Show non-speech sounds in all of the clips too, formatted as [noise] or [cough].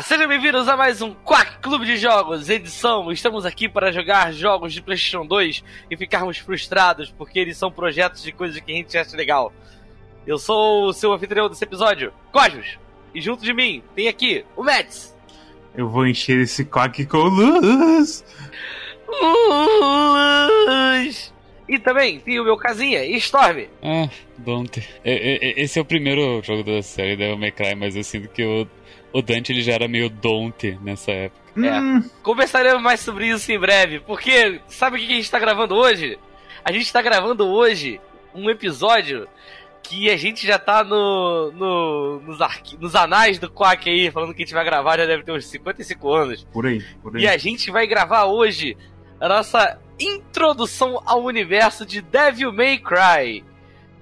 Olá, sejam bem-vindos a mais um Quack Clube de Jogos, edição. Estamos aqui para jogar jogos de PlayStation 2 e ficarmos frustrados porque eles são projetos de coisas que a gente acha legal. Eu sou o seu anfitrião desse episódio, Cosmos, e junto de mim tem aqui o Mads. Eu vou encher esse quack com luz. Luz. E também tem o meu casinha, Storm. Ah, Dante. Esse é o primeiro jogo da série Devil May Cry, mas eu sinto que o, o Dante ele já era meio Dante nessa época. É. Conversaremos mais sobre isso em breve, porque sabe o que a gente tá gravando hoje? A gente tá gravando hoje um episódio que a gente já tá no, no nos, arqui, nos anais do Quack aí, falando que a gente vai gravar, já deve ter uns 55 anos. Por aí, por aí. E a gente vai gravar hoje a nossa introdução ao universo de Devil May Cry.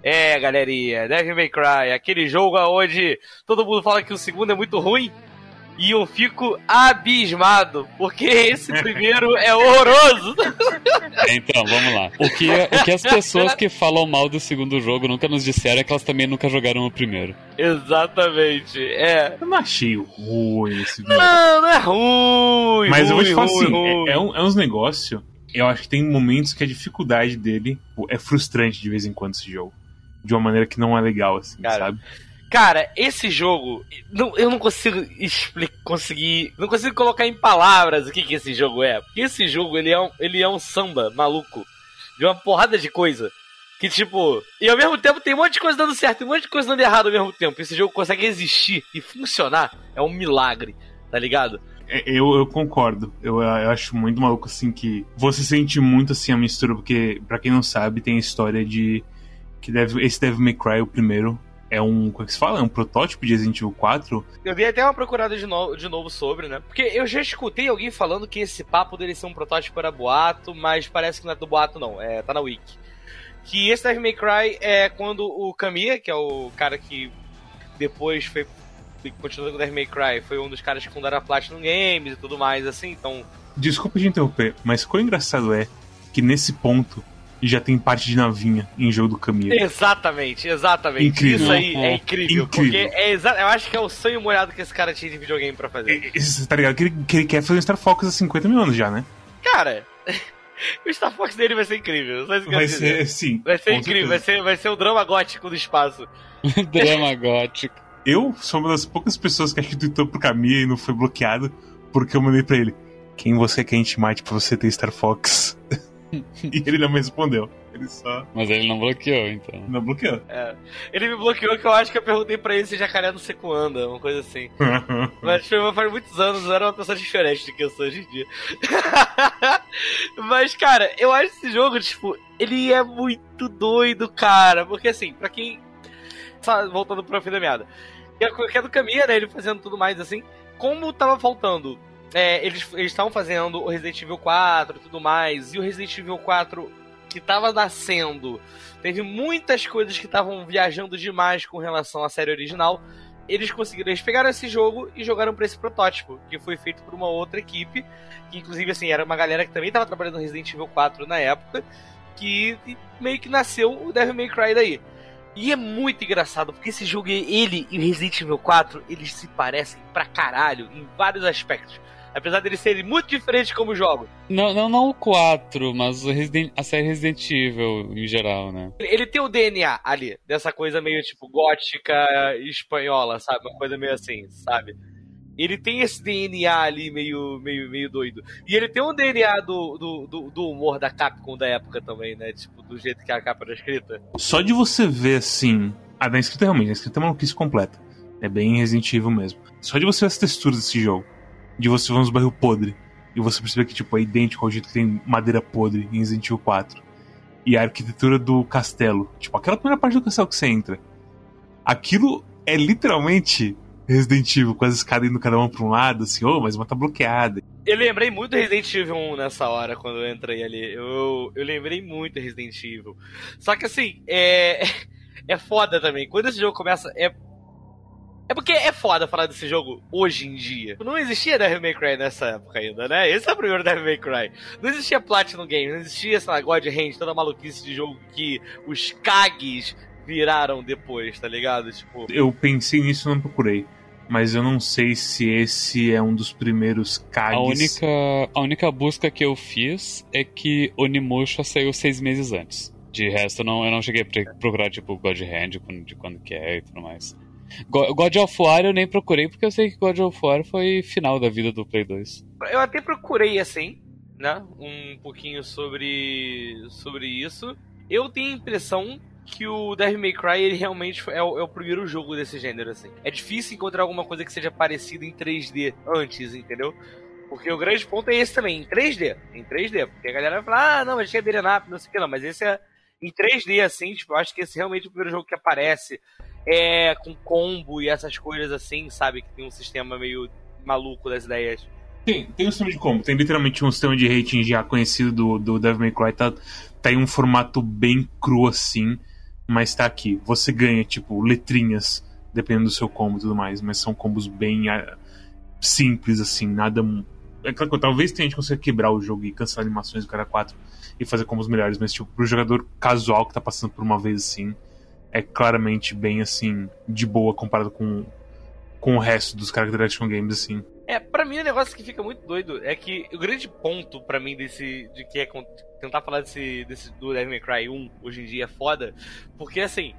É, galerinha, Devil May Cry, aquele jogo onde todo mundo fala que o segundo é muito ruim. E eu fico abismado, porque esse [laughs] primeiro é horroroso. Então, vamos lá. O que, o que as pessoas que falam mal do segundo jogo nunca nos disseram é que elas também nunca jogaram o primeiro. Exatamente, é. Eu não achei ruim esse jogo. Não, não é ruim. Mas ruim, eu vou te falar ruim, assim, ruim. é, é, um- é uns negócios. Eu acho que tem momentos que a dificuldade dele é frustrante de vez em quando esse jogo. De uma maneira que não é legal, assim, Cara, sabe? Cara, esse jogo, não- eu não consigo explicar, conseguir, não consigo colocar em palavras o que, que esse jogo é. Porque esse jogo, ele é, um, ele é um samba maluco, de uma porrada de coisa. Que tipo, e ao mesmo tempo tem um monte de coisa dando certo e um monte de coisa dando errado ao mesmo tempo. Esse jogo consegue existir e funcionar, é um milagre, tá ligado? É, Eu, eu concordo. Eu, eu acho muito maluco, assim, que você sente muito, assim, a mistura, porque, pra quem não sabe, tem a história de que deve, esse Devil May Cry, o primeiro, é um, como é que se fala? É um protótipo de Resident Evil 4. Eu dei até uma procurada de, no- de novo sobre, né? Porque eu já escutei alguém falando que esse papo dele ser um protótipo era boato, mas parece que não é do boato, não. É, tá na wiki. Que esse Devil May Cry é quando o Kamiya, que é o cara que depois foi. Continuou com o Devil May Cry, foi um dos caras que fundaram a Platinum Games e tudo mais, assim, então. Desculpa te interromper, mas quão engraçado é que nesse ponto já tem parte de navinha em jogo do Kamiya. Exatamente, exatamente. Incrível. Isso aí é incrível, Incrível. Porque é exa eu acho que é o sonho molhado que esse cara tinha de videogame pra fazer. É, Você tá ligado que ele, que ele quer fazer um Star Fox há 50 mil anos já, né? Cara, [laughs] o Star Fox dele vai ser incrível. Vai dizer. ser, sim. Vai ser incrível, vai ser, vai ser o drama gótico do espaço. [laughs] Drama gótico. Eu sou uma das poucas pessoas que acho que tweetou pro Kamiya e não foi bloqueado, porque eu mandei pra ele: Quem você quer que a gente mate pra você ter Star Fox? [laughs] e ele não me respondeu. Ele só Mas ele não bloqueou, então. não bloqueou. É. Ele me bloqueou que eu acho que eu perguntei pra ele se jacaré não seco anda, uma coisa assim. [laughs] Mas foi faz muitos anos, eu era uma pessoa diferente do que eu sou hoje em dia. [laughs] Mas, cara, eu acho esse jogo, tipo, ele é muito doido, cara. Porque assim, pra quem. Só voltando pro fim da meada. Que é que é do Caminha, né? Ele fazendo tudo mais assim. Como tava faltando. É, eles estavam fazendo o Resident Evil 4 e tudo mais. E o Resident Evil 4 que tava nascendo. Teve muitas coisas que estavam viajando demais com relação à série original eles conseguiram, eles pegaram esse jogo e jogaram pra esse protótipo, que foi feito por uma outra equipe, que inclusive assim, era uma galera que também tava trabalhando no Resident Evil 4 na época, que meio que nasceu o Devil May Cry daí. E é muito engraçado, porque esse jogo, ele e o Resident Evil 4, eles se parecem pra caralho em vários aspectos. Apesar deles serem muito diferentes como jogo. Não, não, não o 4, mas o Resident, a série Resident Evil em geral, né? Ele tem o DNA ali, dessa coisa meio tipo gótica espanhola, sabe? Uma coisa meio assim, sabe? Ele tem esse DNA ali meio, meio, meio doido. E ele tem um DNA do, do, do, do humor da Capcom da época também, né? Tipo, do jeito que a capa era escrita. Só de você ver assim. A da escrita realmente, a escrita é uma maluquice completa. É bem Resident Evil mesmo. Só de você ver as texturas desse jogo. De você ver uns barril podre. E você perceber que tipo, é idêntico ao jeito que tem madeira podre em Resident Evil 4. E a arquitetura do castelo. Tipo, aquela primeira parte do castelo que você entra. Aquilo é literalmente Resident Evil, com as escadas indo cada uma pra um lado, assim, oh, mas uma tá bloqueada. Eu lembrei muito do Resident Evil 1 nessa hora, quando eu entrei ali. Eu, eu lembrei muito do Resident Evil. Só que assim, é. [laughs] É foda também. Quando esse jogo começa, é. É porque é foda falar desse jogo hoje em dia. Não existia Devil May Cry nessa época ainda, né? Esse é o primeiro Devil May Cry. Não existia Platinum Games, não existia, lá, God Hand, toda a maluquice de jogo que os Kags viraram depois, tá ligado? Tipo, Eu pensei nisso e não procurei. mas eu não sei se esse é um dos primeiros Kages. A única, a única busca que eu fiz é que Onimusha saiu seis meses antes. De resto, eu não, eu não cheguei a procurar, tipo, God Hand, de quando que é e tudo mais. God of War eu nem procurei, porque eu sei que God of War foi final da vida do Play 2. Eu até procurei, assim, né, um pouquinho sobre, sobre isso. Eu tenho a impressão que o Devil May Cry ele realmente é o, é o, primeiro jogo desse gênero, assim. É difícil encontrar alguma coisa que seja parecida em 3D antes, entendeu? Porque o grande ponto é esse também, em 3D. Em 3D. Porque a galera vai falar, ah, não, mas tinha beat'em up, não sei o que, não. Mas esse é em 3D, assim, tipo, eu acho que esse é realmente o primeiro jogo que aparece é com combo e essas coisas assim, sabe? Que tem um sistema meio maluco das ideias. Tem, tem um sistema de combo, tem literalmente um sistema de rating já conhecido do, do Devil May Cry, tá, tá em um formato bem cru assim, mas tá aqui. Você ganha, tipo, letrinhas, dependendo do seu combo e tudo mais, mas são combos bem uh, simples, assim, nada. É claro que talvez tenha gente consiga quebrar o jogo e cancelar animações do cara 4 e fazer combos melhores, mas, tipo, pro jogador casual que tá passando por uma vez assim, é claramente bem, assim, de boa comparado com, com o resto dos Character Action Games, assim. É, pra mim o negócio que fica muito doido é que o grande ponto para mim desse. de que é tentar falar desse, desse do Devil May Cry 1 hoje em dia é foda, porque assim.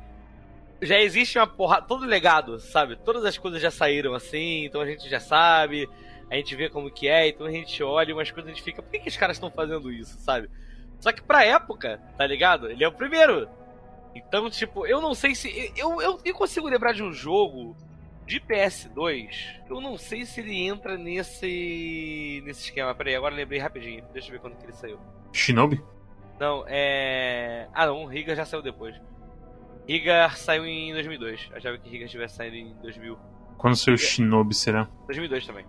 Já existe uma porra. Todo legado, sabe? Todas as coisas já saíram assim, então a gente já sabe, a gente vê como que é, então a gente olha umas coisas e a gente fica, por que, que os caras estão fazendo isso, sabe? Só que pra época, tá ligado? Ele é o primeiro. Então, tipo, eu não sei se. Eu, eu, eu consigo lembrar de um jogo de PS2, eu não sei se ele entra nesse nesse esquema. Peraí, agora lembrei rapidinho. Deixa eu ver quando que ele saiu. Shinobi? Não, é. Ah, não, Riga já saiu depois. Riga saiu em 2002. Eu achava que Riga tivesse saído em 2000. Quando saiu Riga... Shinobi, será? 2002 também.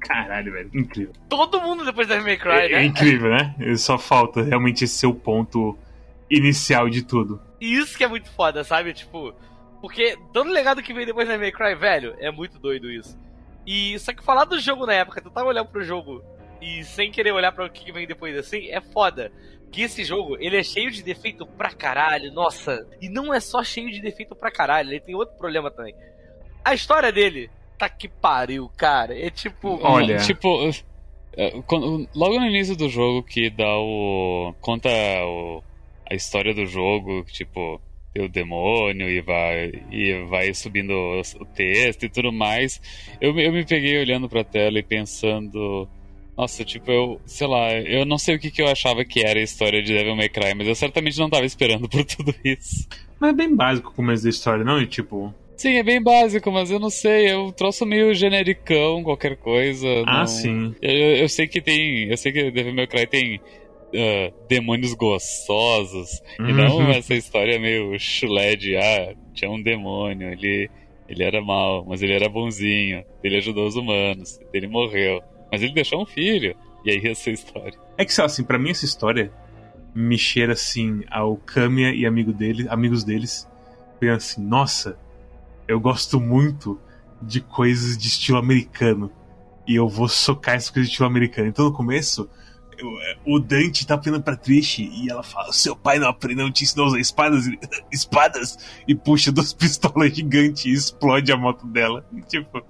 Caralho, velho, incrível. Todo mundo depois da May Cry, é, né? É incrível, né? Só falta realmente esse seu ponto inicial de tudo. E isso que é muito foda, sabe? Tipo, porque todo legado que vem depois da May Cry, velho, é muito doido isso. E só que falar do jogo na época, tu tava olhando pro jogo e sem querer olhar para o que vem depois assim, é foda. Que esse jogo, ele é cheio de defeito pra caralho, nossa. E não é só cheio de defeito pra caralho, ele tem outro problema também. A história dele, tá que pariu, cara. É tipo. Olha. Tipo. É, logo no início do jogo que dá o. conta o, a história do jogo, tipo o demônio e vai, e vai subindo o, texto e tudo mais. Eu, eu me peguei olhando pra tela e pensando. Nossa, tipo, eu, sei lá, eu não sei o que, que eu achava que era a história de Devil May Cry, mas eu certamente não tava esperando por tudo isso. Mas é bem básico o começo da história, não? E tipo. Sim, é bem básico, mas eu não sei, eu troço meio genericão, qualquer coisa. Ah, não... sim. Eu, eu, sei que tem. Eu sei que Devil May Cry tem uh, demônios gostosos. E não uhum. essa história meio chulé de ah, tinha um demônio, ele, ele era mal, mas ele era bonzinho, ele ajudou os humanos, ele morreu. Mas ele deixou um filho. E aí essa história. É que, assim, para mim essa história me cheira assim ao Kamiya e amigo dele, amigos deles. Pensando assim, nossa, eu gosto muito de coisas de estilo americano. E eu vou socar essas coisas de estilo americano. Então no começo, o Dante tá aprendendo pra Trish e ela fala: Seu pai não aprendeu, não te ensinou a usar espadas, [laughs] espadas, e puxa duas [laughs] pistolas gigantes e explode a moto dela. [laughs] Tipo.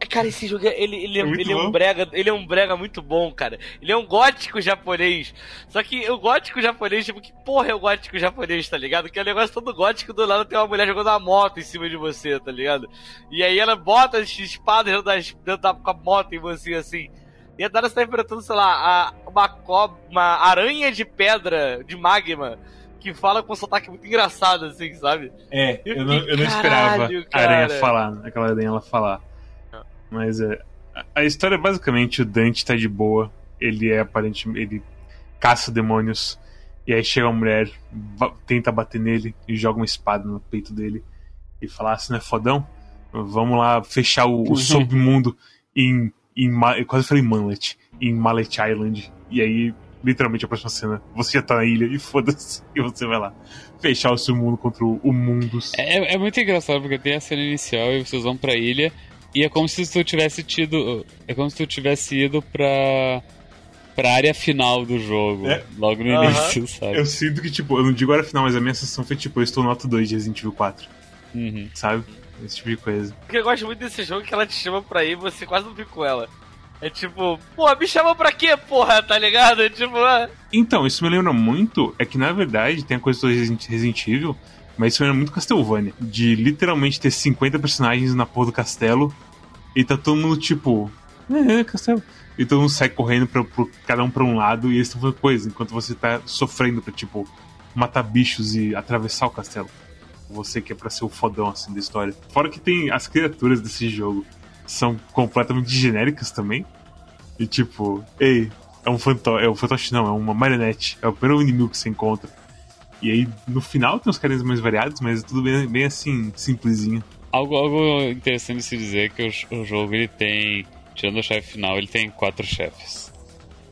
É, cara, esse jogo ele, ele, é, ele é um brega, ele é um brega muito bom, cara. Ele é um gótico japonês. Só que o gótico japonês, tipo, que porra é o gótico japonês, tá ligado? Que é um negócio todo gótico do lado tem uma mulher jogando uma moto em cima de você, tá ligado? E aí ela bota as espadas dentro, das, dentro da com a moto em você assim. E a Dara está enfrentando, sei lá, a, uma, cobra, uma aranha de pedra, de magma, que fala com um sotaque muito engraçado, assim, sabe? É, eu, eu não, eu não esperava a aranha falar, aquela aranha ela falar. Ah. Mas é. A história é basicamente o Dante tá de boa. Ele é aparentemente. Ele caça demônios. E aí chega uma mulher, tenta bater nele e joga uma espada no peito dele. E fala assim, não é fodão? Vamos lá fechar o, o [laughs] submundo em em eu quase falei Manlet, em Mallet Island. E aí, literalmente, a próxima cena, você já tá na ilha e foda-se, [laughs] e você vai lá fechar o seu mundo contra o Mundus. É, é muito engraçado, porque tem a cena inicial e vocês vão pra ilha, e é como se tu tivesse tido. É como se tu tivesse ido pra. pra área final do jogo. É. Logo no início, sabe? Eu sinto que, tipo, eu não digo área final, mas a minha sensação foi tipo, eu estou no ato 2 de Resident Evil 4. Uhum. sabe? Esse tipo de coisa. O que eu gosto muito desse jogo é que ela te chama pra ir e você quase não fica com ela. É tipo, pô, me chamou pra quê, porra, tá ligado? É tipo, ah, Então, isso me lembra muito, é que na verdade tem a coisa do Resident Evil, mas isso me lembra muito Castlevania. De literalmente ter 50 personagens na porra do castelo e tá todo mundo tipo, é, é castelo. E todo mundo sai correndo pra, pro- cada um pra um lado e eles estão fazendo coisa, enquanto você tá sofrendo pra, tipo, matar bichos e atravessar o castelo. Você que é pra ser o fodão assim da história. Fora que tem as criaturas desse jogo são completamente genéricas também. E tipo, ei, é um fantoche, é um fantoche não, é uma marionete. É o primeiro inimigo que você encontra. E aí, no final, tem uns carinhas mais variados, mas é tudo bem, bem assim, simplesinho. Algo, algo interessante se dizer é que o, o jogo ele tem, tirando o chefe final, ele tem quatro chefes.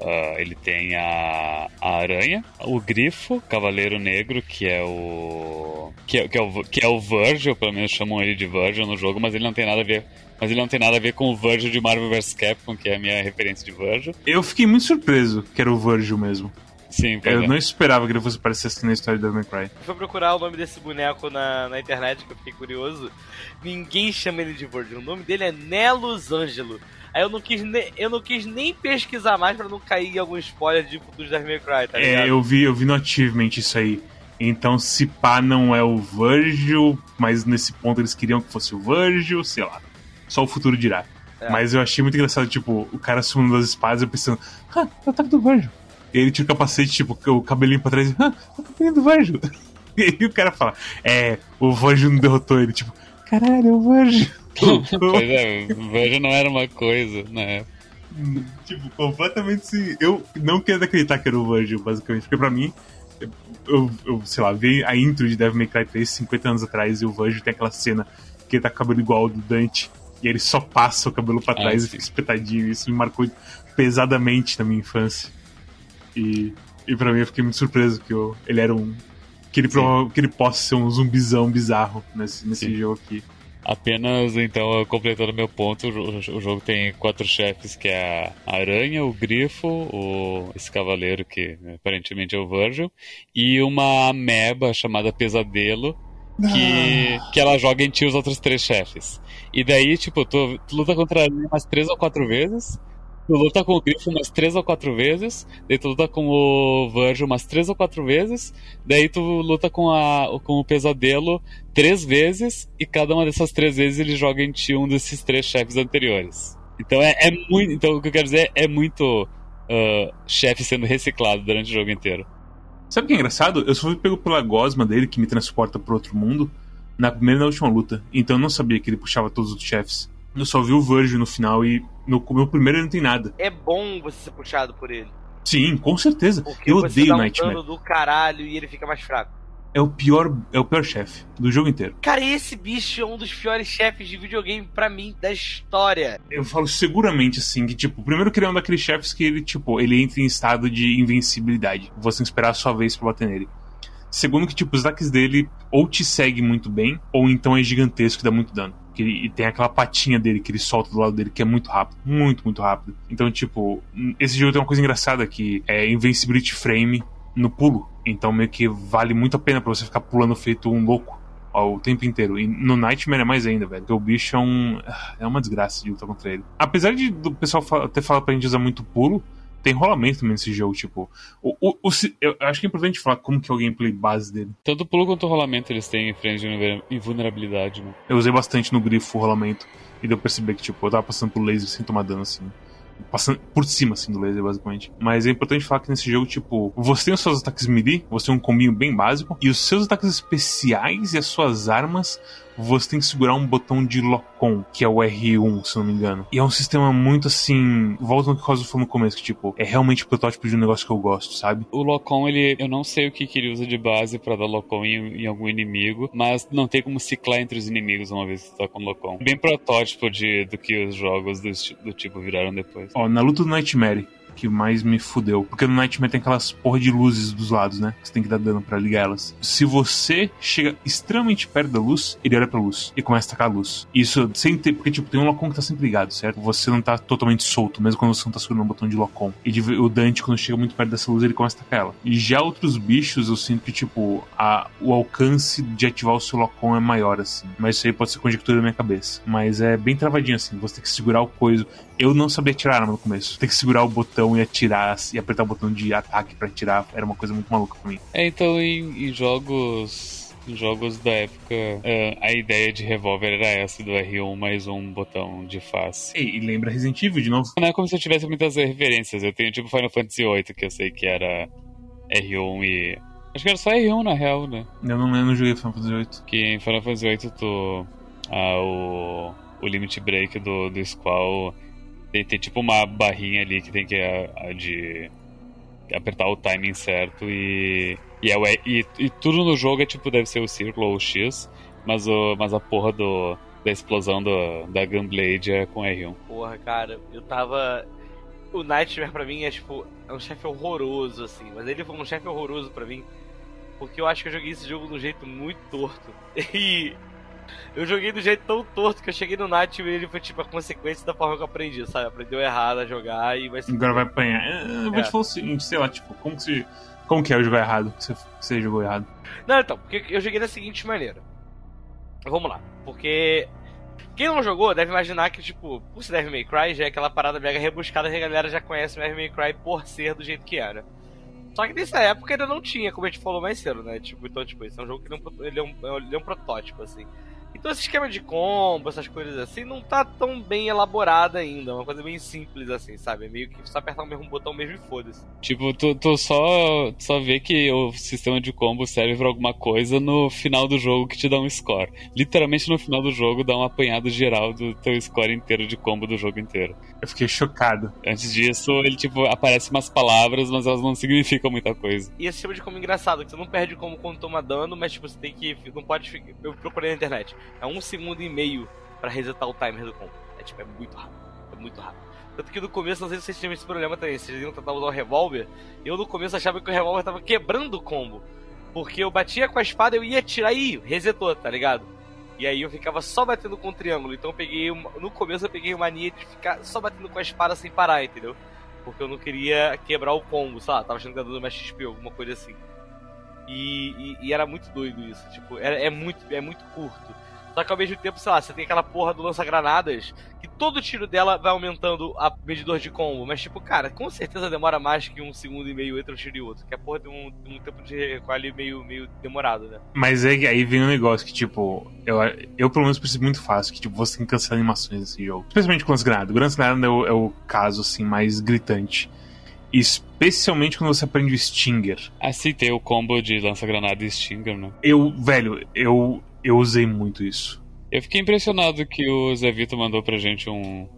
Ah, ele tem a, a aranha, o grifo, cavaleiro negro, que é o que é, que, é o que é o Virgil, pelo menos chamam ele de Virgil no jogo, mas ele não tem nada a ver, mas ele não tem nada a ver com o Virgil de Marvel vs Capcom, que é a minha referência de Virgil. Eu fiquei muito surpreso que era o Virgil mesmo. Sim, Eu é. não esperava que ele fosse aparecer assim na história do Devil May Cry. eu fui procurar o nome desse boneco na, na internet, que eu fiquei curioso. Ninguém chama ele de Virgil. O nome dele é Nelos Ângelo. Aí eu não quis, ne- eu não quis nem pesquisar mais pra não cair em algum spoiler de futuros Devil May Cry, tá ligado? É, eu vi, eu vi no Achievement isso aí. Então, se pá não é o Virgil, mas nesse ponto eles queriam que fosse o Virgil, sei lá. Só o futuro dirá. É. Mas eu achei muito engraçado, tipo, o cara sumindo das espadas, eu pensando, ah, é o ataque do Virgil. E ele tira o capacete, tipo, o cabelinho pra trás, e, ah, é o cabelinho do Virgil. [laughs] E aí o cara fala, é, o Virgil não derrotou ele, tipo, caralho, é o Virgil. pois é, [laughs] o Virgil não era uma coisa, né? tipo, completamente assim. Eu não quero acreditar que era o Virgil, basicamente, porque pra mim, eu, eu sei lá, vi a intro de Devil May Cry 3 50 anos atrás e o Virgil tem aquela cena que ele tá com o cabelo igual ao do Dante e ele só passa o cabelo pra Ah, trás e sim. fica espetadinho. Isso me marcou pesadamente na minha infância. E, e pra mim eu fiquei muito surpreso que eu, ele era um. Que ele, prova- que ele possa ser um zumbizão bizarro nesse, nesse Sim. jogo aqui. Apenas, então, completando meu ponto, o jo- o jogo tem quatro chefes, que é a aranha, o grifo, o, esse cavaleiro, que aparentemente é o Virgil, e uma ameba chamada Pesadelo, que, que ela joga em ti os outros três chefes. E daí, tipo, tu, tu luta contra a aranha umas três ou quatro vezes, tu luta com o grifo umas três ou quatro vezes, daí tu luta com o Virgil umas três ou quatro vezes, daí tu luta com, a, com o Pesadelo três vezes e cada uma dessas três vezes ele joga em ti um desses três chefes anteriores. Então é, é muito. Então o que eu quero dizer é muito ah, chefe sendo reciclado durante o jogo inteiro. Sabe o que é engraçado? Eu só fui pego pela gosma dele, que me transporta pro outro mundo, na primeira e na última luta. Então eu não sabia que ele puxava todos os chefes. Eu só vi o Virgil no final e no meu primeiro ele não tem nada. É bom você ser puxado por ele. Sim, com certeza. Porque Eu odeio dá um Nightmare. do caralho e ele fica mais fraco. É o pior, é o pior chefe do jogo inteiro. Cara, esse bicho é um dos piores chefes de videogame pra mim da história. Eu falo seguramente assim que tipo, primeiro que ele é um daqueles chefes que ele tipo, ele entra em estado de invencibilidade. Você tem que esperar a sua vez pra bater nele. Segundo que tipo, os ataques dele ou te segue muito bem, ou então é gigantesco e dá muito dano. Ele, e tem aquela patinha dele que ele solta do lado dele que é muito rápido, muito, muito rápido. Então, tipo, esse jogo tem uma coisa engraçada que é Invincibility Frame no pulo. Então, meio que vale muito a pena pra você ficar pulando feito um louco o tempo inteiro. E no Nightmare é mais ainda, velho. Porque o bicho é um. É uma desgraça de lutar contra ele. Apesar de do pessoal ter falado pra gente usar muito pulo, tem rolamento também nesse jogo, tipo. O, o, o eu acho que é importante falar como que é o gameplay base dele. Tanto pulo quanto o rolamento eles têm frente de invulnerabilidade, né? Eu usei bastante no grifo o rolamento. E deu pra perceber que, tipo, eu tava passando por laser sem tomar dano, assim. Passando por cima, assim, do laser, basicamente. Mas é importante falar que nesse jogo, tipo, você tem os seus ataques melee, você tem um combinho bem básico, e os seus ataques especiais e as suas armas, você tem que segurar um botão de lock-on, que é o R1, se não me engano. E é um sistema muito assim. Volta no que o Rosa falou no começo, que, tipo, é realmente o protótipo de um negócio que eu gosto, sabe? O Locom, ele, eu não sei o que, que ele usa de base pra dar Locom em, em algum inimigo, mas não tem como ciclar entre os inimigos uma vez que tu tá com Locom. Bem protótipo de, do que os jogos do, do tipo viraram depois. Ó, na luta do Nightmare, que mais me fudeu. Porque no Nightmare tem aquelas porra de luzes dos lados, né? Você tem que dar dano para ligar elas. Se você chega extremamente perto da luz, ele olha pra luz e começa a tacar a luz. Isso sem ter. Porque, tipo, tem um Locom que tá sempre ligado, certo? Você não tá totalmente solto, mesmo quando você não tá segurando o botão de Locom. E de, o Dante, quando chega muito perto dessa luz, ele começa a tacar ela. E já outros bichos, eu sinto que, tipo, a, o alcance de ativar o seu Locom é maior, assim. Mas isso aí pode ser conjectura da minha cabeça. Mas é bem travadinho, assim. Você tem que segurar o coisa. Eu não sabia atirar arma no começo. Tem que segurar o botão e atirar, e apertar o botão de ataque para atirar. Era uma coisa muito maluca pra mim. É, então em, em jogos jogos da época, uh, a ideia de revólver era essa do R1 mais um botão de face. E, e, lembra Resident Evil de novo? Não é como se eu tivesse muitas referências. Eu tenho tipo Final Fantasy VIII, que eu sei que era R1 e. Acho que era só R1 na real, né? Eu não, eu não joguei Final Fantasy VIII. Que em Final Fantasy VIII tu. Ah, o, o limit break do, do Squall tem, tem tipo uma barrinha ali que tem que. A, a de apertar o timing certo e. E, é, e, e, tudo no jogo é tipo, deve ser o círculo ou o X, mas, o, mas a porra do, da explosão do, da Gunblade é com R1. Porra, cara, eu tava. O Nightmare pra mim é tipo. É um chefe horroroso, assim. Mas ele foi um chefe horroroso pra mim. Porque eu acho que eu joguei esse jogo de um jeito muito torto. [laughs] E eu joguei do jeito tão torto que eu cheguei no Night e ele foi tipo a consequência da forma que eu aprendi, sabe? Aprendeu errado a jogar e vai ser. Agora vai apanhar. Eu vou é. te falar o seguinte, sei lá, tipo, como que você. Como que é jogar errado? Você, você jogou errado? Não, então, porque eu joguei da seguinte maneira. Vamos lá. Porque quem não jogou deve imaginar que, tipo, por ser Devil May Cry já é aquela parada mega rebuscada que a galera já conhece o Devil May Cry por ser do jeito que era. Só que nessa época ainda não tinha, como a gente falou mais cedo, né? Tipo, então, tipo, esse é um jogo que ele é um, ele é um protótipo, assim. Então esse esquema de combo, essas coisas assim, não tá tão bem elaborado ainda. É uma coisa bem simples assim, sabe? É meio que só apertar o mesmo botão mesmo e foda-se. Tipo, tu, tu só, só vê que o sistema de combo serve pra alguma coisa no final do jogo que te dá um score. Literalmente no final do jogo dá um apanhado geral do teu score inteiro de combo do jogo inteiro. Eu fiquei chocado. Antes disso, ele tipo, aparece umas palavras, mas elas não significam muita coisa. E esse tipo de combo engraçado, que você não perde como quando toma dano, mas tipo, você tem que. Não pode ficar. Eu procurei na internet é um segundo e meio para resetar o timer do combo. É tipo, é muito rápido. É muito rápido. Tanto que no começo, não sei se vocês tinham esse problema também, vocês iam tentar usar o revólver, eu no começo achava que o revólver tava quebrando o combo. Porque eu batia com a espada, eu ia tirar e resetou, tá ligado? E aí eu ficava só batendo com o triângulo. Então eu peguei. Uma... No começo eu peguei mania de ficar só batendo com a espada sem parar, entendeu? Porque eu não queria quebrar o combo, sei lá, tava achando que ia dando mais XP, alguma coisa assim. E, e, e, era muito doido isso. Tipo, é, muito, é muito curto. Só que ao mesmo tempo, sei lá, você tem aquela porra do lança-granadas que todo tiro dela vai aumentando a medidor de combo. Mas, tipo, cara, com certeza demora mais que um segundo e meio entre um tiro e outro. Que a porra tem um, um tempo de ali meio, meio demorado, né? Mas é, aí vem um negócio que, tipo, eu, eu pelo menos percebo muito fácil, que, tipo, você tem que cancelar animações nesse jogo. Especialmente com lança-granada. O lança-granada é, o, é o caso, assim, mais gritante. Especialmente quando você aprende o Stinger. Assim tem o combo de lança-granada e Stinger, né? Eu, velho, eu eu usei muito isso. Eu fiquei impressionado que o Zé Vito mandou pra gente um,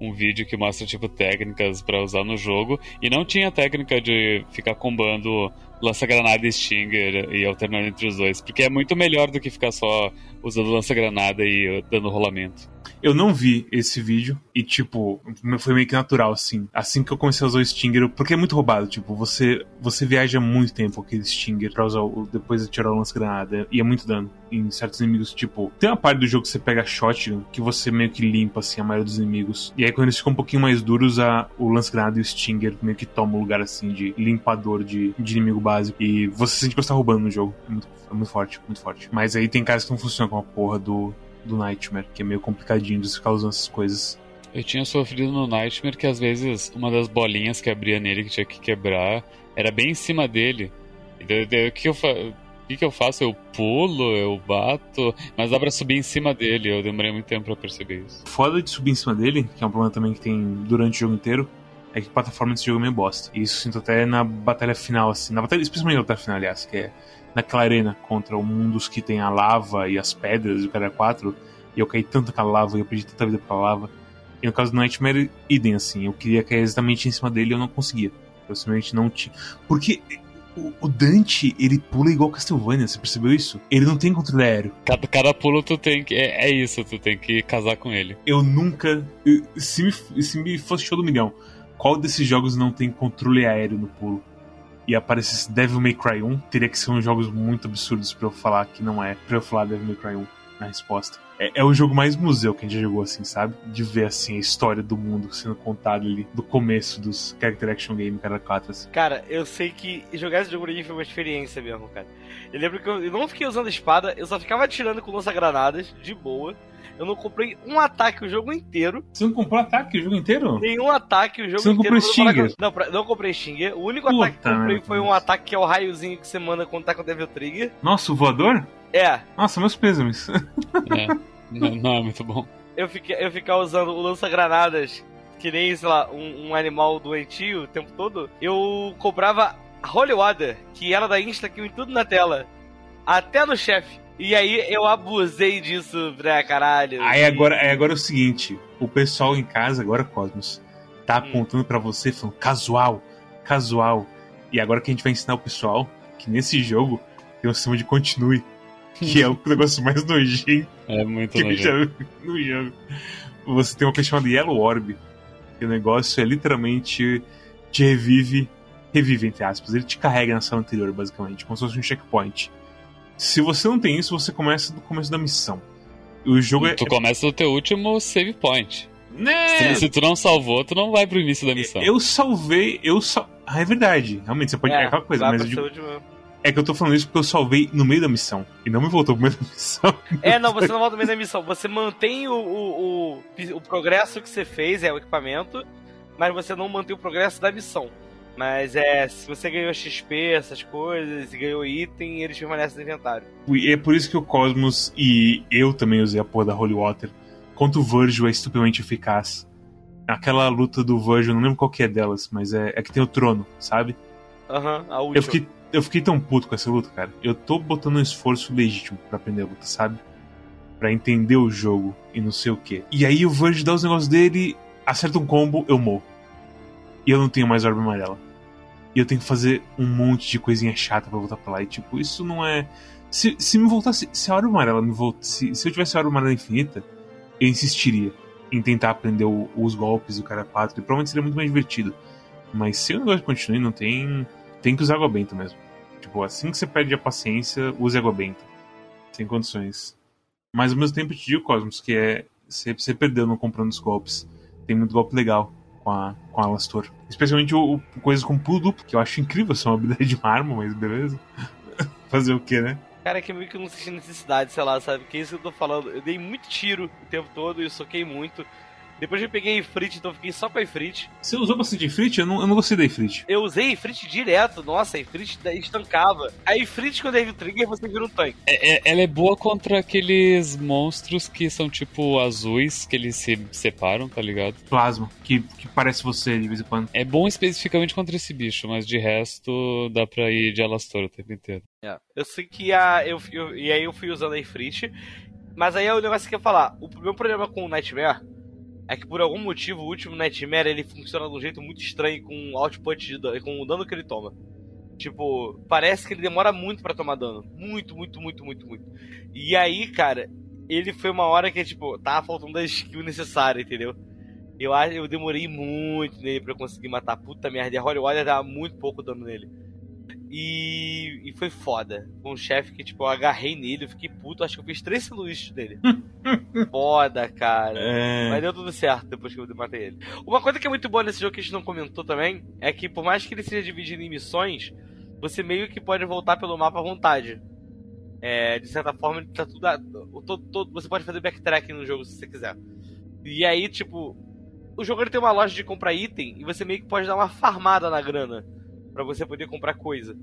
um vídeo que mostra, tipo, técnicas para usar no jogo. E não tinha técnica de ficar combando lança-granada e Stinger e alternando entre os dois. Porque é muito melhor do que ficar só usando lança-granada e dando rolamento. Eu não vi esse vídeo e, tipo, foi meio que natural, assim. Assim que eu comecei a usar o Stinger, porque é muito roubado, tipo, você você viaja muito tempo aquele Stinger pra usar o, depois de tirar o lance-granada e é muito dano em certos inimigos, tipo, tem uma parte do jogo que você pega shotgun que você meio que limpa, assim, a maioria dos inimigos. E aí quando eles ficam um pouquinho mais duros, a, o lance-granada e o Stinger meio que tomam o lugar, assim, de limpador de, de inimigo básico. E você sente que você tá roubando no jogo. É muito, é muito forte, muito forte. Mas aí tem caras que não funcionam com a porra do, do Nightmare, que é meio complicadinho de ficar usando essas coisas. Eu tinha sofrido no Nightmare que às vezes uma das bolinhas que abria nele que tinha que quebrar era bem em cima dele. O que eu, o que, que eu faço? Eu pulo, eu bato, mas dá pra subir em cima dele. Eu demorei muito tempo pra perceber isso. Foda de subir em cima dele, que é um problema também que tem durante o jogo inteiro, é que a plataforma desse jogo é meio bosta. E isso sinto até na batalha final, assim. Na batalha, especialmente na batalha final, aliás, que é naquela arena contra o mundos que tem a lava e as pedras e o cara 4. E eu caí tanto com a lava e eu perdi tanta vida pra lava. E no caso do Nightmare, idem, assim. Eu queria cair exatamente em cima dele e eu não conseguia. Eu simplesmente não tinha. Porque o, Dante, ele pula igual Castlevania, você percebeu isso? Ele não tem controle aéreo. Cada, cada pulo tu tem que. É, é, isso, tu tem que casar com ele. Eu nunca. Se me, se me fosse show do milhão, qual desses jogos não tem controle aéreo no pulo? E aparecesse Devil May Cry 1, teria que ser uns jogos muito absurdos pra eu falar que não é, pra eu falar Devil May Cry 1 na resposta. É, é, o jogo mais museu que a gente já jogou, assim, sabe? De ver, assim, a história do mundo sendo contada ali, do começo dos Character Action Game, cara 4, assim. Cara, eu sei que jogar esse jogo foi uma experiência mesmo, cara. Eu lembro que eu não fiquei usando espada, eu só ficava atirando com lança-granadas, de boa. Eu não comprei um ataque o jogo inteiro. Você não comprou ataque o jogo inteiro? Nenhum ataque o jogo você não inteiro. Comprou Stinger? Não, não comprei Stinger. O único Puta ataque que eu comprei foi um ataque que é o raiozinho que você manda quando tá com o Devil Trigger. Nossa, o voador? É. Nossa, meus pêsames. [laughs] É. Não, não é muito bom. Eu fiquei, eu ficar usando o lança-granadas que nem, sei lá, um, um, animal doentio o tempo todo. Eu comprava Holy Water, que era da Insta que tudo na tela. Até no chefe. E aí eu abusei disso pra caralho. Aí e... agora, aí agora é o seguinte: o pessoal em casa, agora Cosmos, tá hum. apontando para você falando casual, casual. E agora que a gente vai ensinar o pessoal que nesse jogo tem um sistema de continue. Que é o negócio mais nojento. É muito nojento. no jogo. Você tem uma coisa chamada Yellow Orb. Que o negócio é literalmente te revive. Revive, entre aspas. Ele te carrega na sala anterior, basicamente, como se fosse um checkpoint. Se você não tem isso, você começa do começo da missão. O jogo é. Tu começa do teu último save point. Né? Se, se, tu não salvou, tu não vai pro início da missão. Eu salvei, eu sal... Ah, é verdade. Realmente, você pode. É, é aquela coisa, mas eu digo... É que eu tô falando isso porque eu salvei no meio da missão. E não me voltou pro meio da missão. É, não, você não volta no meio da missão. Você mantém o, o, o, o progresso que você fez, é o equipamento, mas você não mantém o progresso da missão. Mas é, se você ganhou XP, essas coisas, e ganhou item, eles permanecem no inventário. E é por isso que o Cosmos e eu também usei a porra da Holy Water. Contra o Virgil é estupidamente eficaz. Aquela luta do Virgil, não lembro qual que é delas, mas é, é que tem o trono, sabe? Aham, uhum, a última. Eu fiquei, eu fiquei tão puto com essa luta, cara. Eu tô botando um esforço legítimo para aprender a luta, sabe? Para entender o jogo e não sei o que. E aí o Virgil dá os negócios dele, acerta um combo, eu morro. E eu não tenho mais orbe amarela. E eu tenho que fazer um monte de coisinha chata para voltar pra lá. E tipo, isso não é. Se, se me voltasse. Se a orbe amarela me voltasse. Se, se eu tivesse a orbe amarela infinita, eu insistiria em tentar aprender o, os golpes do cara 4. E provavelmente seria muito mais divertido. Mas se o negócio continue, não tem. Tem que usar água benta mesmo. Tipo, assim que você perde a paciência, use água benta. Sem condições. Mas ao mesmo tempo eu te digo, Cosmos, que é. Você perdeu não comprando os golpes. Tem muito golpe legal com a, com a Alastor. Especialmente o, o, coisas como pulo duplo, que eu acho incrível ser uma habilidade de uma arma, mas beleza. [laughs] Fazer o que, né? Cara, é que meio que não senti necessidade, sei lá, sabe? Que isso que eu tô falando. Eu dei muito tiro o tempo todo e soquei muito. Depois eu peguei Ifrit, então eu fiquei só com a Ifrit. Você usou bastante Ifrit? Eu não, eu não gostei da Ifrit. Eu usei Ifrit direto. Nossa, a Ifrit estancava. A Ifrit, quando é trigger, você vira um tanque. É, é, ela é boa contra aqueles monstros que são tipo azuis, que eles se separam, tá ligado? Plasma, que, que parece você de vez em quando. É bom especificamente contra esse bicho, mas de resto dá pra ir de Alastor o tempo inteiro. É. Eu sei que a. Eu, eu, e aí eu fui usando a Ifrit. Mas aí é o negócio que eu ia falar. O meu problema com o Nightmare é que por algum motivo o último Nightmare ele funciona de um jeito muito estranho com o output dano, com o dano que ele toma. Tipo, parece que ele demora muito para tomar dano. Muito, muito, muito, muito, muito. E aí, cara, ele foi uma hora que, tipo, tava faltando a skill necessária, entendeu? Eu, eu demorei muito nele pra conseguir matar. Puta merda, e a Holy Water dava muito pouco dano nele. E, e foi foda. Um chefe que, tipo, eu agarrei nele, eu fiquei puto, acho que eu fiz três sanduíches dele. [laughs] foda, cara. É... Mas deu tudo certo depois que eu matei ele. Uma coisa que é muito boa nesse jogo que a gente não comentou também é que, por mais que ele seja dividido em missões, você meio que pode voltar pelo mapa à vontade. É, de certa forma, tá tudo, todo, todo, você pode fazer backtracking no jogo se você quiser. E aí, tipo, o jogo ele tem uma loja de comprar item e você meio que pode dar uma farmada na grana para você poder comprar coisa.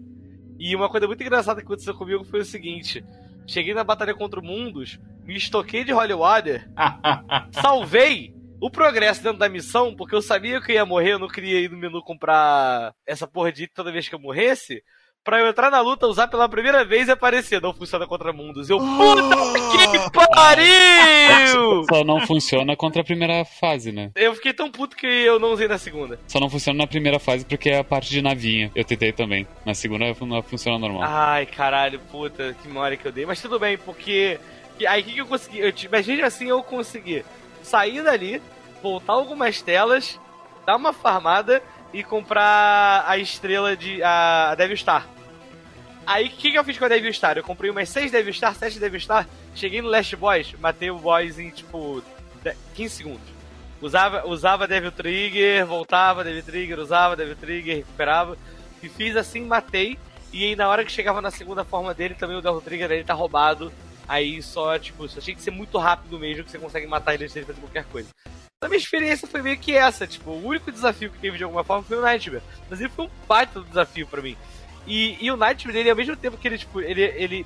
E uma coisa muito engraçada que aconteceu comigo foi o seguinte: cheguei na batalha contra o Mundos, me estoquei de Holy Water, [laughs] salvei o progresso dentro da missão, porque eu sabia que eu ia morrer, eu não queria ir no menu comprar essa porra de toda vez que eu morresse pra eu entrar na luta, usar pela primeira vez e aparecer. Não funciona contra mundos. Eu, puta que pariu! [laughs] Só não funciona contra a primeira fase, né? Eu fiquei tão puto que eu não usei na segunda. Só não funciona na primeira fase porque é a parte de navinha. Eu tentei também. Na segunda não funciona normal. Ai, caralho, puta, que memória que eu dei. Mas tudo bem, porque. Aí o que, que eu consegui? Eu, mas mesmo assim eu consegui sair dali, voltar algumas telas dar uma farmada e comprar a estrela de. a, a Devil Star. Aí o que, que eu fiz com a Devil Star? Eu comprei umas 6 Devil Star, 7 Devil Star, cheguei no Last Boss, matei o boss em tipo 15 segundos. Usava, usava Devil Trigger, voltava Devil Trigger, usava Devil Trigger, recuperava. E fiz assim, matei. E aí na hora que chegava na segunda forma dele, também o Devil Trigger ele tá roubado. Aí só, tipo, só tinha que ser muito rápido mesmo que você consegue matar ele antes de fazer qualquer coisa. A minha experiência foi meio que essa, tipo, o único desafio que teve de alguma forma foi o Nightmare. Mas ele foi um baita desafio para mim. E, e o Nightmare, ele, ao mesmo tempo que ele, tipo, ele, ele,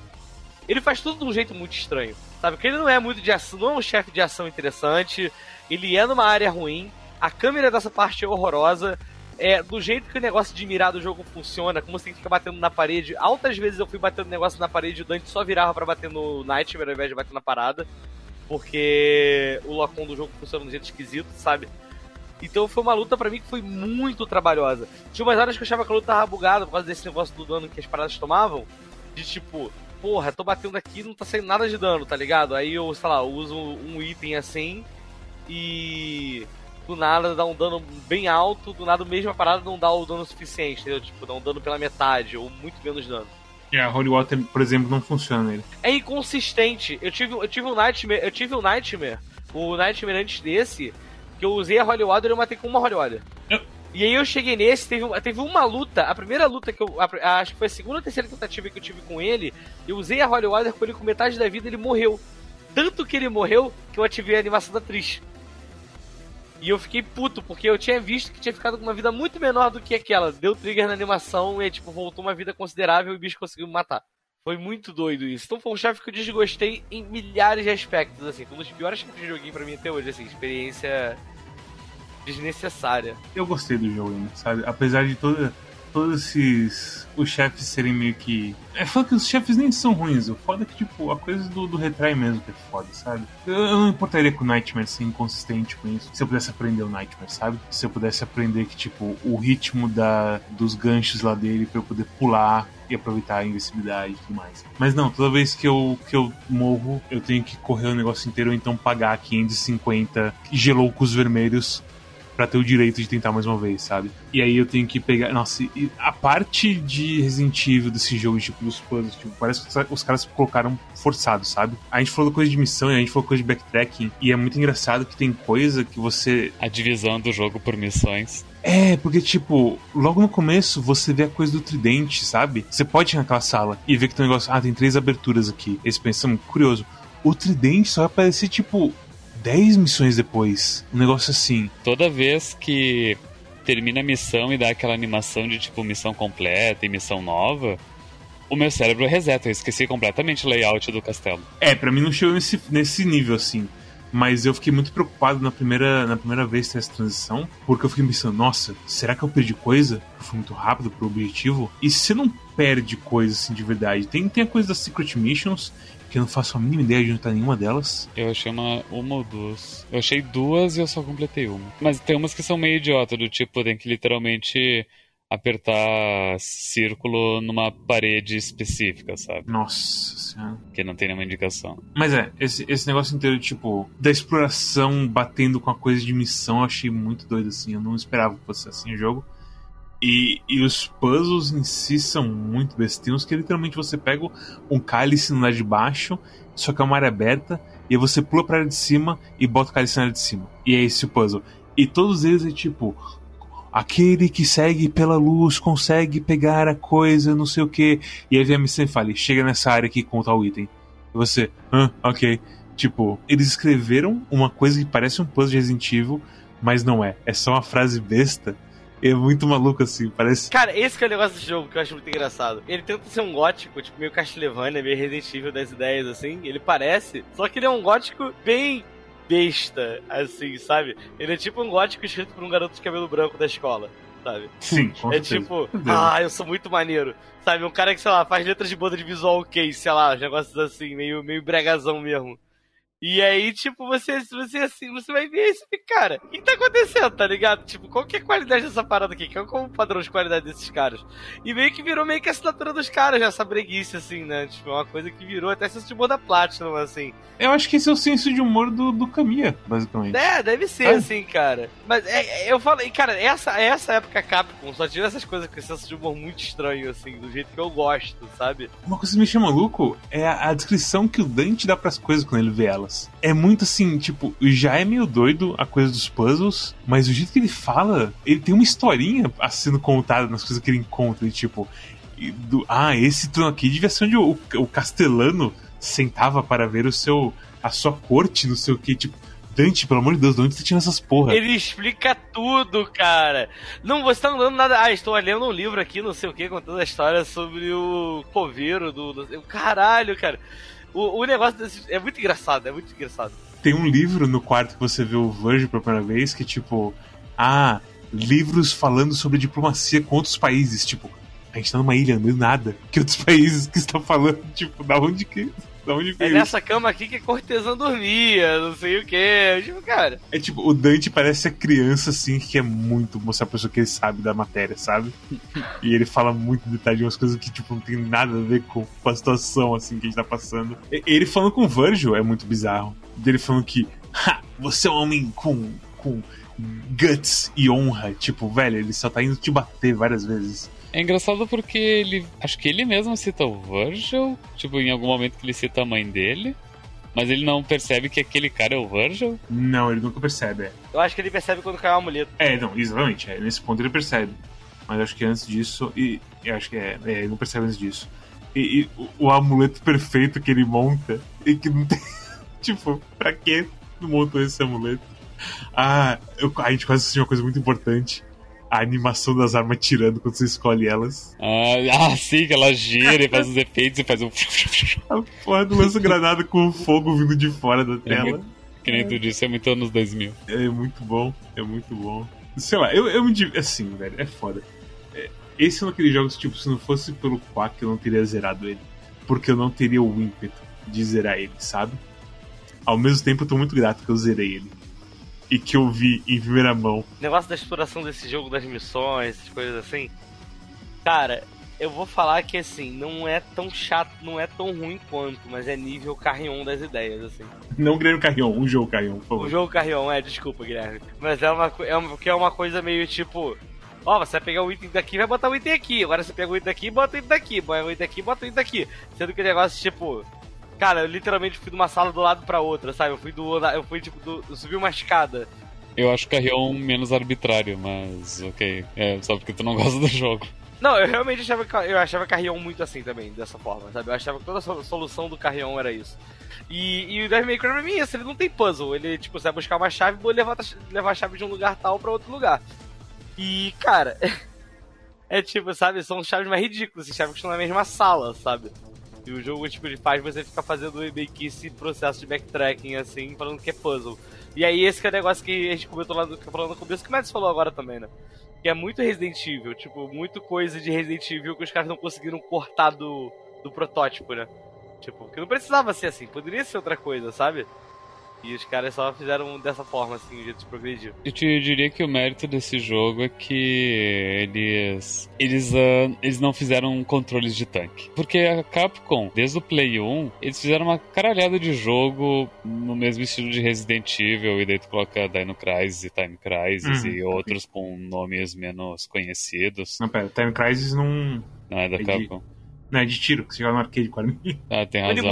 ele faz tudo de um jeito muito estranho. Sabe? Porque ele não é muito de ação, não é um chefe de ação interessante, ele é numa área ruim, a câmera dessa parte é horrorosa, é, do jeito que o negócio de mirar do jogo funciona, como você tem que ficar batendo na parede. Altas vezes eu fui batendo negócio na parede e o Dante só virava para bater no Nightmare ao invés de bater na parada porque o Locom do jogo funciona de um jeito esquisito, sabe? Então foi uma luta para mim que foi muito trabalhosa. Tinha umas horas que eu achava que a luta tava bugada por causa desse negócio do dano que as paradas tomavam. De tipo, porra, tô batendo aqui não tá saindo nada de dano, tá ligado? Aí eu, sei lá, uso um item assim e do nada dá um dano bem alto, do nada mesmo a parada não dá o dano suficiente, entendeu? Tipo, dá um dano pela metade ou muito menos dano. É, a Holy Water, por exemplo, não funciona nele. É inconsistente. Eu tive, eu tive um Nightmare, eu tive um Nightmare, o Nightmare antes desse, que eu usei a Holy Water e eu matei com uma Holy Water. E aí eu cheguei nesse, teve, teve uma luta, a primeira luta que eu. A, acho que foi a segunda ou terceira tentativa que eu tive com ele. Eu usei a Holy Water com ele com metade da vida ele morreu. Tanto que ele morreu que eu ativei a animação da atriz. E eu fiquei puto, porque eu tinha visto que tinha ficado com uma vida muito menor do que aquela. Deu trigger na animação e, tipo, voltou uma vida considerável e o bicho conseguiu me matar. Foi muito doido isso. Então foi um chefe que eu desgostei em milhares de aspectos, assim. Foi um dos piores chefes de joguinho pra mim até hoje, assim. Experiência desnecessária. Eu gostei do jogo sabe? Apesar de toda todos esses. Os chefes serem meio que. É foda que os chefes nem são ruins. O foda é que, tipo, a coisa do, do retrai mesmo que é foda, sabe? Eu, eu não importaria com o Nightmare ser inconsistente com isso. Se eu pudesse aprender o Nightmare, sabe? Se eu pudesse aprender que, tipo, o ritmo da, dos ganchos lá dele pra eu poder pular e aproveitar a invencibilidade e tudo mais. Mas não, toda vez que eu, que eu morro, eu tenho que correr o negócio inteiro ou então pagar 550 geloucos vermelhos para ter o direito de tentar mais uma vez, sabe? E aí eu tenho que pegar. Nossa, a parte de Resident Evil desse jogo, tipo, dos puzzles, tipo, parece que os caras colocaram forçado, sabe? A gente falou coisa de missão e a gente falou coisa de backtracking, e é muito engraçado que tem coisa que você. A divisão do jogo por missões. É, porque, tipo, logo no começo você vê a coisa do tridente, sabe? Você pode ir naquela sala e ver que tem um negócio. Ah, tem três aberturas aqui. Eles pensam, curioso. O tridente só vai aparecer, tipo, 10 missões depois. Um negócio assim. Toda vez que termina a missão e dá aquela animação de tipo missão completa e missão nova, o meu cérebro reseta. Eu esqueci completamente o layout do castelo. É, para mim não chegou nesse, nesse nível assim. Mas eu fiquei muito preocupado na primeira, na primeira vez dessa transição, porque eu fiquei pensando, nossa, será que eu perdi coisa? Eu fui muito rápido pro objetivo? E se você não perde coisa assim de verdade? Tem, tem a coisa das Secret Missions que eu não faço a mínima ideia de onde tá nenhuma delas. Eu achei uma, uma ou duas. Eu achei duas e eu só completei uma. Mas tem umas que são meio idiota, do tipo, tem que literalmente apertar círculo numa parede específica, sabe? Nossa senhora. Que não tem nenhuma indicação. Mas é, esse, esse negócio inteiro, tipo, da exploração batendo com a coisa de missão, eu achei muito doido assim. Eu não esperava que fosse assim o jogo. E, e os puzzles em si são muito bestinhos, que literalmente você pega um cálice no lado de baixo, só que é uma área aberta, e você pula pra área de cima e bota o cálice na área de cima. E é esse o puzzle. E todos eles é tipo. Aquele que segue pela luz consegue pegar a coisa, não sei o que. E aí vem a missão e fala: chega nessa área aqui com tal item. E você, ah, ok. Tipo, eles escreveram uma coisa que parece um puzzle de Resident Evil, mas não é. É só uma frase besta é muito maluco assim, parece. Cara, esse que é o negócio desse jogo que eu acho muito engraçado. Ele tenta ser um gótico, tipo, meio Castlevania, meio Resident Evil das ideias, assim. Ele parece. Só que ele é um gótico bem besta, assim, sabe? Ele é tipo um gótico escrito por um garoto de cabelo branco da escola, sabe? Sim, com É certeza. tipo, ah, eu sou muito maneiro. Sabe, um cara que, sei lá, faz letras de banda de visual case, sei lá, negócios assim, meio, meio bregazão mesmo. E aí, tipo, você, você assim, você vai ver isso e cara, o que tá acontecendo, tá ligado? Tipo, qual que é a qualidade dessa parada aqui? Qual é o padrão de qualidade desses caras? E meio que virou meio que a assinatura dos caras, essa breguice, assim, né? Tipo, uma coisa que virou até senso de humor da Platinum, assim. Eu acho que esse é o senso de humor do, do Kamiya, basicamente. É, deve ser, assim, cara. Mas é, é, eu falei, cara, essa, essa época Capcom só tinha essas coisas com senso de humor muito estranho, assim, do jeito que eu gosto, sabe? Uma coisa que me chama maluco é a, a descrição que o Dante dá pras coisas quando ele vê elas. É muito assim, tipo, já é meio doido a coisa dos puzzles, mas o jeito que ele fala, ele tem uma historinha sendo contada nas coisas que ele encontra, e, tipo, do, ah, esse trono aqui devia ser onde o, o castelano sentava para ver o seu a sua corte, não sei o que, tipo, Dante, pelo amor de Deus, de onde você tinha essas porra? Ele explica tudo, cara. Não, você tá andando nada. Ah, estou lendo um livro aqui, não sei o que, contando a história sobre o coveiro do... Caralho, cara. O, o negócio desse... é muito engraçado, é muito engraçado. Tem um livro no quarto que você vê o Verge pela primeira vez que, tipo, ah, livros falando sobre diplomacia com outros países. Tipo, a gente tá numa ilha, não é nada. Que outros [laughs] países que estão falando, tipo, da onde que. É nessa cama aqui que a cortesã dormia, não sei o que. Tipo, cara. É tipo, o Dante parece a criança, assim, que quer muito mostrar pra pessoa que ele sabe da matéria, sabe? [laughs] e ele fala muito detalhe de umas coisas que, tipo, não tem nada a ver com a situação, assim, que a gente tá passando. Ele falando com o Virgil é muito bizarro. Dele falando que, ha, você é um homem com. com guts e honra. Tipo, velho, ele só tá indo te bater várias vezes. É engraçado porque ele. Acho que ele mesmo cita o Virgil, tipo, em algum momento que ele cita a mãe dele. Mas ele não percebe que aquele cara é o Virgil? Não, ele nunca percebe. É. Eu acho que ele percebe quando cai o amuleto. É, não, exatamente. É, nesse ponto ele percebe. Mas acho que antes disso. E eu acho que é, é ele não percebe antes disso. E, e o, o, amuleto perfeito que ele monta. E que não tem. [laughs] tipo, pra que montou esse amuleto? Ah, eu, a gente quase assistiu uma coisa muito importante a animação das armas tirando quando você escolhe elas. Ah, ah sim, que ela gira e faz os efeitos e faz um. A porra do lança-granada com fogo vindo de fora da tela. É muito, que nem tu disse, é muito anos 2000. É muito bom, é muito bom. Sei lá, eu, eu me div... Assim, velho, é foda. É, esse é um daqueles jogos, tipo, se não fosse pelo Quack, eu não teria zerado ele. Porque eu não teria o ímpeto de zerar ele, sabe? Ao mesmo tempo, eu tô muito grato que eu zerei ele e que eu vi em primeira mão. O negócio da exploração desse jogo, das missões, essas coisas assim. Cara, eu vou falar que assim, não é tão chato, não é tão ruim quanto, mas é nível Carrion das ideias, assim. Não Guilherme Carrion, um jogo Carrion, por favor. Um jogo Carrion, é, desculpa, Guilherme. Mas é uma, é uma, é uma coisa meio tipo. Ó, você vai pegar o item daqui vai botar o item aqui. Agora você pega o item daqui e bota o item daqui. Põe o item daqui e bota o item daqui. Sendo que o negócio, tipo, Cara, eu literalmente fui de uma sala do lado pra outra, sabe? Eu fui do. Eu fui tipo. Do, eu subi uma escada. Eu acho Carrion menos arbitrário, mas ok. É só porque tu não [laughs] gosta do jogo. Não, eu realmente achava, eu achava Carrion muito assim também, dessa forma, sabe? Eu achava que toda a solução do Carrion era isso. E, e o Devil May Cry pra mim é isso, ele não tem puzzle. Ele, tipo, você vai buscar uma chave e levar, levar a chave de um lugar tal pra outro lugar. E, cara, [laughs] é tipo, sabe, são chaves mais ridículas, chaves que estão na mesma sala, sabe? E o jogo, tipo, ele faz você ficar fazendo meio que esse processo de backtracking, assim, falando que é puzzle. E aí esse que é o negócio que a gente comentou lá do, falando no começo, que o Mads falou agora também, né? Que é muito Resident Evil, tipo, muito coisa de Resident Evil que os caras não conseguiram cortar do, do protótipo, né? Tipo, que não precisava ser assim, poderia ser outra coisa, sabe? E os caras só fizeram dessa forma, assim, o jeito de progredir. Eu te diria que o mérito desse jogo é que eles. Eles, uh, eles não fizeram controles de tanque. Porque a Capcom, desde o Play 1, eles fizeram uma caralhada de jogo no mesmo estilo de Resident Evil, e daí tu coloca Dino Crisis e Time Crisis uhum. e outros com nomes menos conhecidos. Não, pera, Time Crisis não. Não é da Capcom. De... Não, é de tiro, que você joga no arcade com mim. Ah, [laughs] tem razão.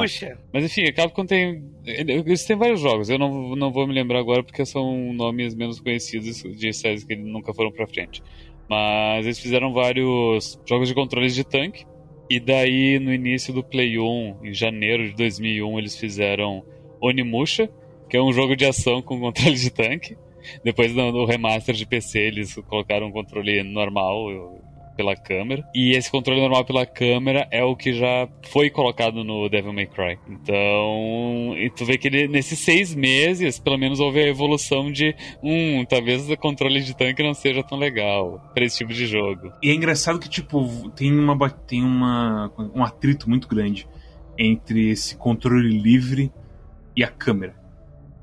Mas enfim, a Capcom tem. Eles têm vários jogos, eu não, não vou me lembrar agora porque são nomes menos conhecidos de séries que nunca foram pra frente. Mas eles fizeram vários jogos de controles de tanque. E daí, no início do Play 1, em janeiro de 2001, eles fizeram Onimusha, que é um jogo de ação com [laughs] controle de tanque. Depois do remaster de PC, eles colocaram um controle normal, pela câmera. E esse controle normal pela câmera é o que já foi colocado no Devil May Cry. Então, e tu vê que ele, nesses seis meses, pelo menos houve a evolução de, hum, talvez o controle de tanque não seja tão legal para esse tipo de jogo. E é engraçado que, tipo, tem, uma, tem uma, um atrito muito grande entre esse controle livre e a câmera.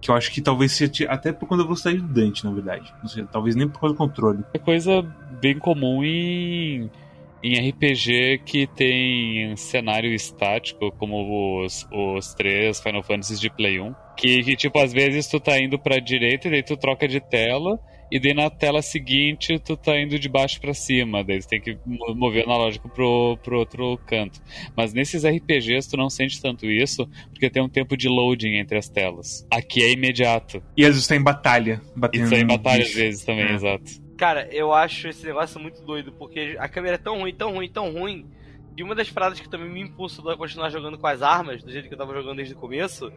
Que eu acho que talvez seja até por conta da velocidade do Dante, na verdade. Sei, talvez nem por causa do controle. É coisa bem comum em, em RPG que tem cenário estático, como os, os três Final Fantasy de Play 1. Que, que, tipo, às vezes tu tá indo pra direita e daí tu troca de tela e daí na tela seguinte tu tá indo de baixo para cima, daí tu tem que mover o analógico pro, pro outro canto. Mas nesses RPGs tu não sente tanto isso, porque tem um tempo de loading entre as telas. Aqui é imediato. E às vezes tá em batalha. Batendo Isso é em batalha às vezes também, é. exato. Cara, eu acho esse negócio muito doido, porque a câmera é tão ruim, tão ruim, tão ruim. E uma das paradas que também me impulsionou a continuar jogando com as armas, do jeito que eu tava jogando desde o começo,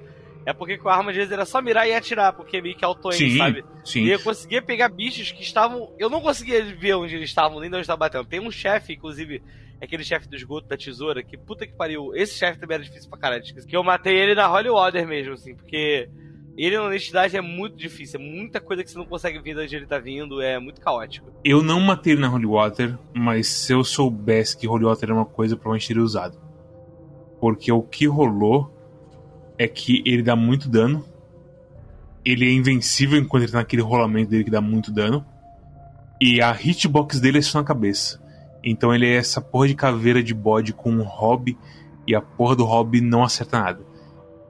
é porque com a arma às vezes era só mirar e atirar, porque é meio que auto aim, sabe? Sim. E eu conseguia pegar bichos que estavam. Eu não conseguia ver onde eles estavam, nem onde estava batendo. Tem um chefe, inclusive, aquele chefe do esgoto da tesoura, que puta que pariu. Esse chefe também era difícil pra caralho. Que eu matei ele na Holy Water mesmo, assim, porque. Ele na honestidade é muito difícil, é muita coisa que você não consegue ver de onde ele tá vindo, é muito caótico. Eu não matei ele na Holy Water, mas se eu soubesse que Holy Water era uma coisa, provavelmente teria usado. Porque o que rolou é que ele dá muito dano. Ele é invencível enquanto ele tá naquele rolamento dele que dá muito dano. E a hitbox dele é só na cabeça. Então ele é essa porra de caveira de bode com um hobby e a porra do hobby não acerta nada.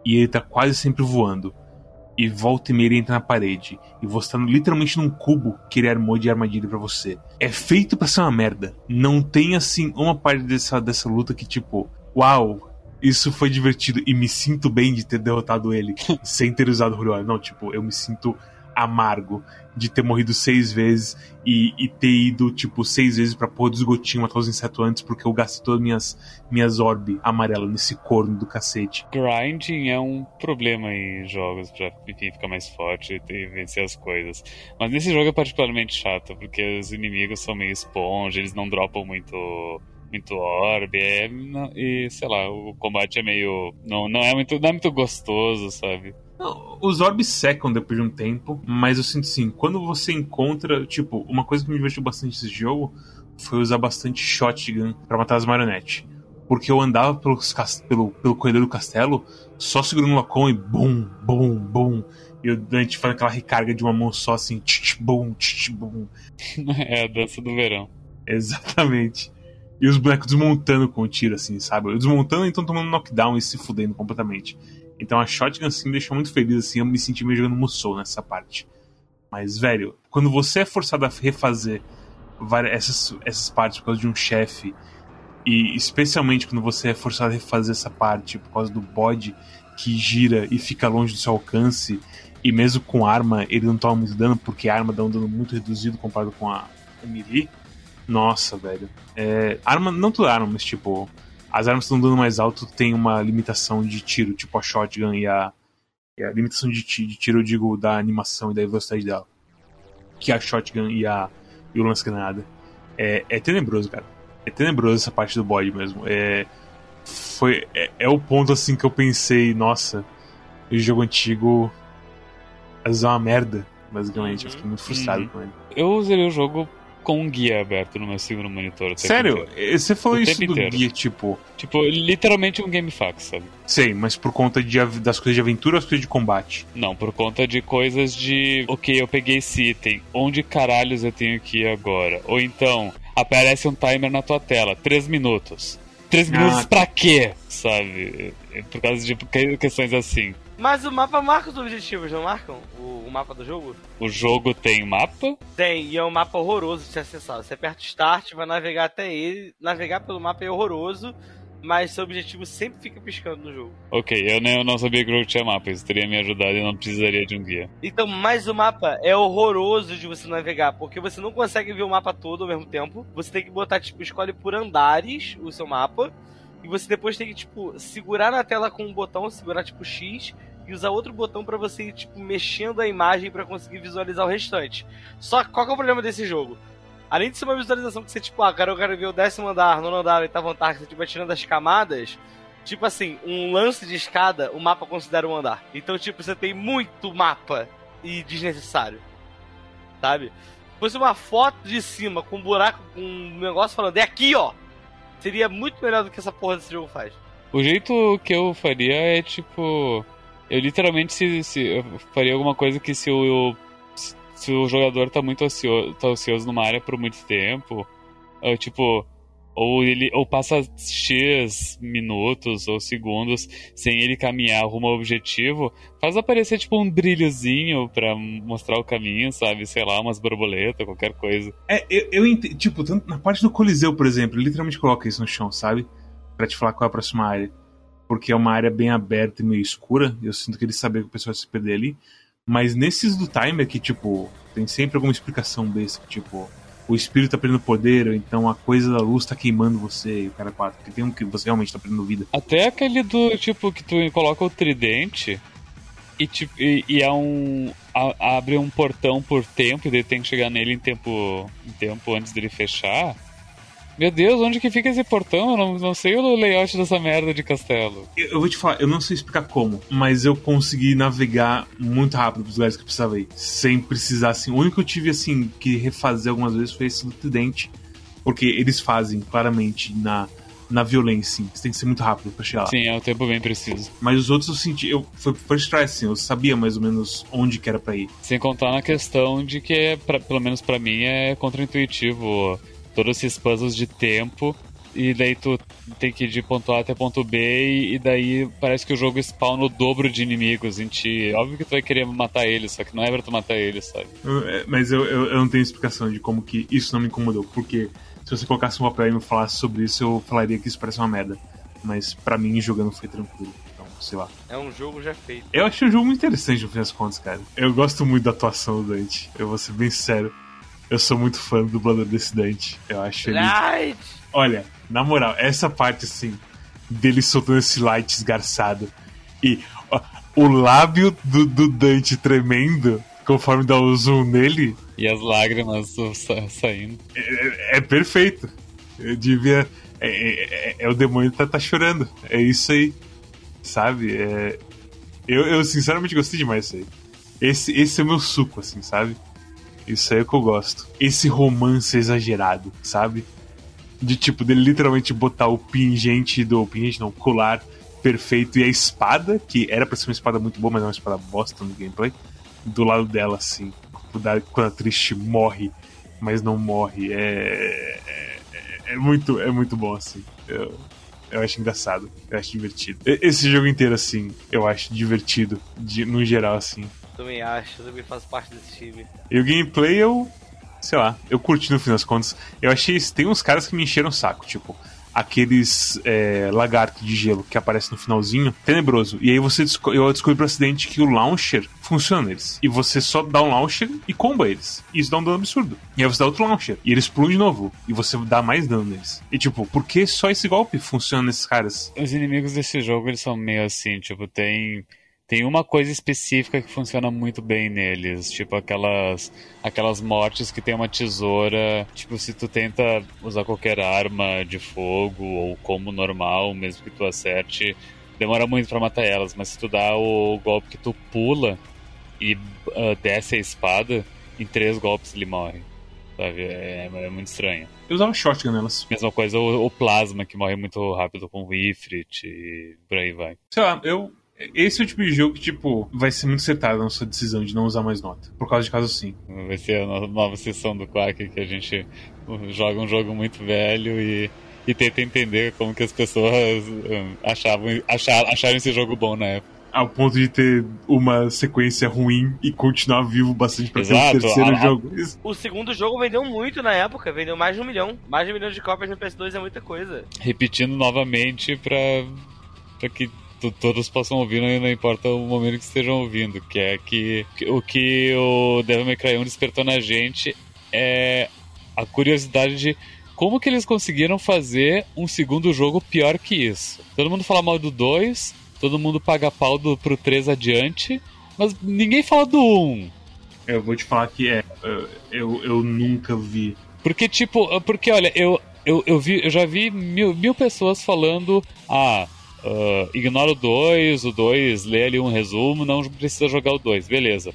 E ele tá quase sempre voando. E volta e meia ele entra na parede. E você tá literalmente num cubo que ele armou de armadilha para você. É feito para ser uma merda. Não tem assim uma parte dessa, dessa luta que tipo, uau, isso foi divertido e me sinto bem de ter derrotado ele [laughs] sem ter usado o Não, tipo, eu me sinto amargo de ter morrido seis vezes e, e ter ido, tipo, seis vezes pra pôr do esgotinho matar os insetos antes porque eu gastei todas minhas, minhas orbe amarelas nesse corno do cacete. Grinding é um problema em jogos pra enfim, ficar mais forte e vencer as coisas. Mas nesse jogo é particularmente chato porque os inimigos são meio esponja, eles não dropam muito muito orbe, é, e sei lá, o combate é meio. Não, não, é, muito, não é muito gostoso, sabe? Não, os orbes secam depois de um tempo, mas eu sinto assim, quando você encontra, tipo, uma coisa que me divertiu bastante nesse jogo foi usar bastante shotgun para matar as marionetes. Porque eu andava pelos, pelo, pelo corredor do castelo, só segurando o Lacon e bum, bum, bum. E o Dante faz aquela recarga de uma mão só assim, tch, bum, tch, bum. [laughs] É a dança do verão. Exatamente. E os bonecos desmontando com o tiro, assim, sabe? Desmontando então tomando knockdown e se fudendo completamente. Então a shotgun, assim, me deixou muito feliz, assim, eu me senti meio jogando Musou nessa parte. Mas, velho, quando você é forçado a refazer várias, essas, essas partes por causa de um chefe, e especialmente quando você é forçado a refazer essa parte por causa do bode que gira e fica longe do seu alcance, e mesmo com arma ele não toma muito dano, porque a arma dá um dano muito reduzido comparado com a melee nossa, velho. É, arma, não toda arma, mas tipo, as armas que estão dando mais alto tem uma limitação de tiro, tipo a shotgun e a. E a limitação de, de tiro, eu digo, da animação e da velocidade dela. Que a shotgun e, a, e o lance-granada. É, é tenebroso, cara. É tenebroso essa parte do bode mesmo. É, foi, é, é o ponto assim que eu pensei, nossa, o jogo antigo às vezes é uma merda, basicamente. Eu fiquei muito frustrado uhum. com ele. Eu usei o jogo com um guia aberto no meu segundo monitor. Sério? Você falou o isso do inteiro. guia, tipo. Tipo, literalmente um GameFAQ, sabe? Sei, mas por conta de, das coisas de aventura ou das coisas de combate? Não, por conta de coisas de. Ok, eu peguei esse item. Onde caralhos eu tenho que ir agora? Ou então, aparece um timer na tua tela, 3 minutos. 3 minutos ah, pra quê? Sabe? Por causa de questões assim. Mas o mapa marca os objetivos, não marcam? O, o, mapa do jogo? O jogo tem mapa? Tem, e é um mapa horroroso de se acessar. Você aperta Start, vai navegar até ele. Navegar pelo mapa é horroroso, mas seu objetivo sempre fica piscando no jogo. Ok, eu, nem, eu não sabia que o jogo tinha mapa, isso teria me ajudado e não precisaria de um guia. Então, mas o mapa é horroroso de você navegar, porque você não consegue ver o mapa todo ao mesmo tempo. Você tem que botar, tipo, escolhe por andares o seu mapa. E você depois tem que, tipo, segurar na tela com um botão, segurar tipo X, e usar outro botão para você ir, tipo, mexendo a imagem para conseguir visualizar o restante. Só que qual que é o problema desse jogo? Além de ser uma visualização que você, tipo, ah, cara, eu quero ver o décimo andar, nono andar, oitavo andar, que você, tipo, tirando as camadas, tipo assim, um lance de escada, o mapa considera um andar. Então, tipo, você tem muito mapa e desnecessário. Sabe? Se fosse uma foto de cima com um buraco, com um negócio falando, é aqui, ó! Seria muito melhor do que essa porra desse jogo faz. O jeito que eu faria é tipo. Eu literalmente se, se eu faria alguma coisa que se o, se o jogador tá muito ocioso, tá ocioso numa área por muito tempo, ou, tipo, ou ele ou passa X minutos ou segundos sem ele caminhar rumo ao objetivo, faz aparecer tipo um brilhozinho para mostrar o caminho, sabe? Sei lá, umas borboletas, qualquer coisa. É, eu, eu entendo, tipo, na parte do Coliseu, por exemplo, ele literalmente coloca isso no chão, sabe? Pra te falar qual é a próxima área. Porque é uma área bem aberta e meio escura, eu sinto que ele sabia que o pessoal ia se perder ali. Mas nesses do timer que, tipo, tem sempre alguma explicação besta, tipo, o espírito tá perdendo poder, ou então a coisa da luz tá queimando você, e o cara quatro, que tem um que você realmente tá perdendo vida. Até aquele do tipo que tu coloca o tridente e, tipo, e, e é um. A, abre um portão por tempo e daí tem que chegar nele em tempo, em tempo antes dele fechar. Meu Deus, onde que fica esse portão? Eu não, não sei o layout dessa merda de castelo. Eu, eu vou te falar, eu não sei explicar como, mas eu consegui navegar muito rápido pros lugares que eu precisava ir. Sem precisar, assim. O único que eu tive, assim, que refazer algumas vezes foi esse do Tridente. Porque eles fazem, claramente, na, na violência, sim. Você tem que ser muito rápido pra chegar lá. Sim, é um tempo bem preciso. Mas os outros eu senti. Eu, foi first try, assim. Eu sabia mais ou menos onde que era pra ir. Sem contar na questão de que, é, pra, pelo menos para mim, é contraintuitivo todos esses puzzles de tempo. E daí tu tem que ir de ponto A até ponto B, e daí parece que o jogo spawna o dobro de inimigos em ti. Óbvio que tu vai querer matar eles, só que não é pra tu matar eles, sabe? É, mas eu, eu, eu não tenho explicação de como que isso não me incomodou, porque se você colocasse um papel e me falasse sobre isso, eu falaria que isso parece uma merda. Mas para mim, jogando foi tranquilo. Então, sei lá. É um jogo já feito. Eu achei um jogo muito interessante, no fim das contas, cara. Eu gosto muito da atuação do Dante. Eu vou ser bem sério. Eu sou muito fã do dublador desse Dante. Eu acho ele. Light! Olha, na moral, essa parte assim, dele soltando esse light esgarçado e ó, o lábio do, do Dante tremendo conforme dá o zoom nele. E as lágrimas sa saindo. É, é, perfeito. Eu devia. É, é, é, o demônio tá, tá chorando. É isso aí. Sabe? É, eu, eu sinceramente gostei demais disso aí. Esse, esse é o meu suco, assim, sabe? Isso aí é que eu gosto. Esse romance exagerado, sabe? De tipo, dele literalmente botar o pingente do. Pingente não, colar perfeito e a espada, que era pra ser uma espada muito boa, mas é uma espada bosta no gameplay, do lado dela, assim. Quando a Trish morre, mas não morre. É, é, é, muito, é muito bom, assim. Eu, eu acho engraçado, eu acho divertido. Esse jogo inteiro, assim, eu acho divertido, de, no geral, assim. Também acho, também faço parte desse time. E o gameplay eu. Sei lá, eu curti no fim das contas. Eu achei. Tem uns caras que me encheram o saco, tipo. Aqueles é, lagartos de gelo que aparecem no finalzinho, tenebroso. E aí você eu descobri pro acidente que o launcher funciona neles. E você só dá um launcher e comba eles. E isso dá um dano absurdo. E aí você dá outro launcher. E eles pulam de novo. E você dá mais dano neles. E tipo, por que só esse golpe funciona nesses caras? Os inimigos desse jogo, eles são meio assim, tipo, tem tem uma coisa específica que funciona muito bem neles, tipo aquelas aquelas mortes que tem uma tesoura, tipo se tu tenta usar qualquer arma de fogo ou como normal, mesmo que tu acerte, demora muito para matar elas, mas se tu dá o golpe que tu pula e uh, desce a espada, em três golpes ele morre. Sabe? É, é muito estranho. Eu usava shotgun nelas. Mesma coisa o, o plasma que morre muito rápido com o Ifrit e por aí vai. Sei lá, eu esse é o tipo de jogo que, tipo, vai ser muito acertado na sua decisão de não usar mais nota. Por causa de caso assim. Vai ser a nova sessão do Quack que a gente joga um jogo muito velho e, e tenta entender como que as pessoas achavam, achar, acharam esse jogo bom na época. Ao ponto de ter uma sequência ruim e continuar vivo bastante pra Exato, ter um terceiro a, jogo. A... O segundo jogo vendeu muito na época, vendeu mais de um milhão. Mais de um milhão de cópias no PS2 é muita coisa. Repetindo novamente pra, pra que todos possam ouvir, não, importa o momento que estejam ouvindo, que é que, que o que o Devil May Cry 1 despertou na gente é a curiosidade de como que eles conseguiram fazer um segundo jogo pior que isso. Todo mundo fala mal do 2, todo mundo paga pau do, pro 3 adiante, mas ninguém fala do 1. Eu vou te falar que é, eu, eu nunca vi. Porque, tipo, porque olha, eu, eu, eu, vi, eu já vi mil, mil pessoas falando, ah, Uh, ignora o 2, o 2 lê ali um resumo, não precisa jogar o 2, beleza.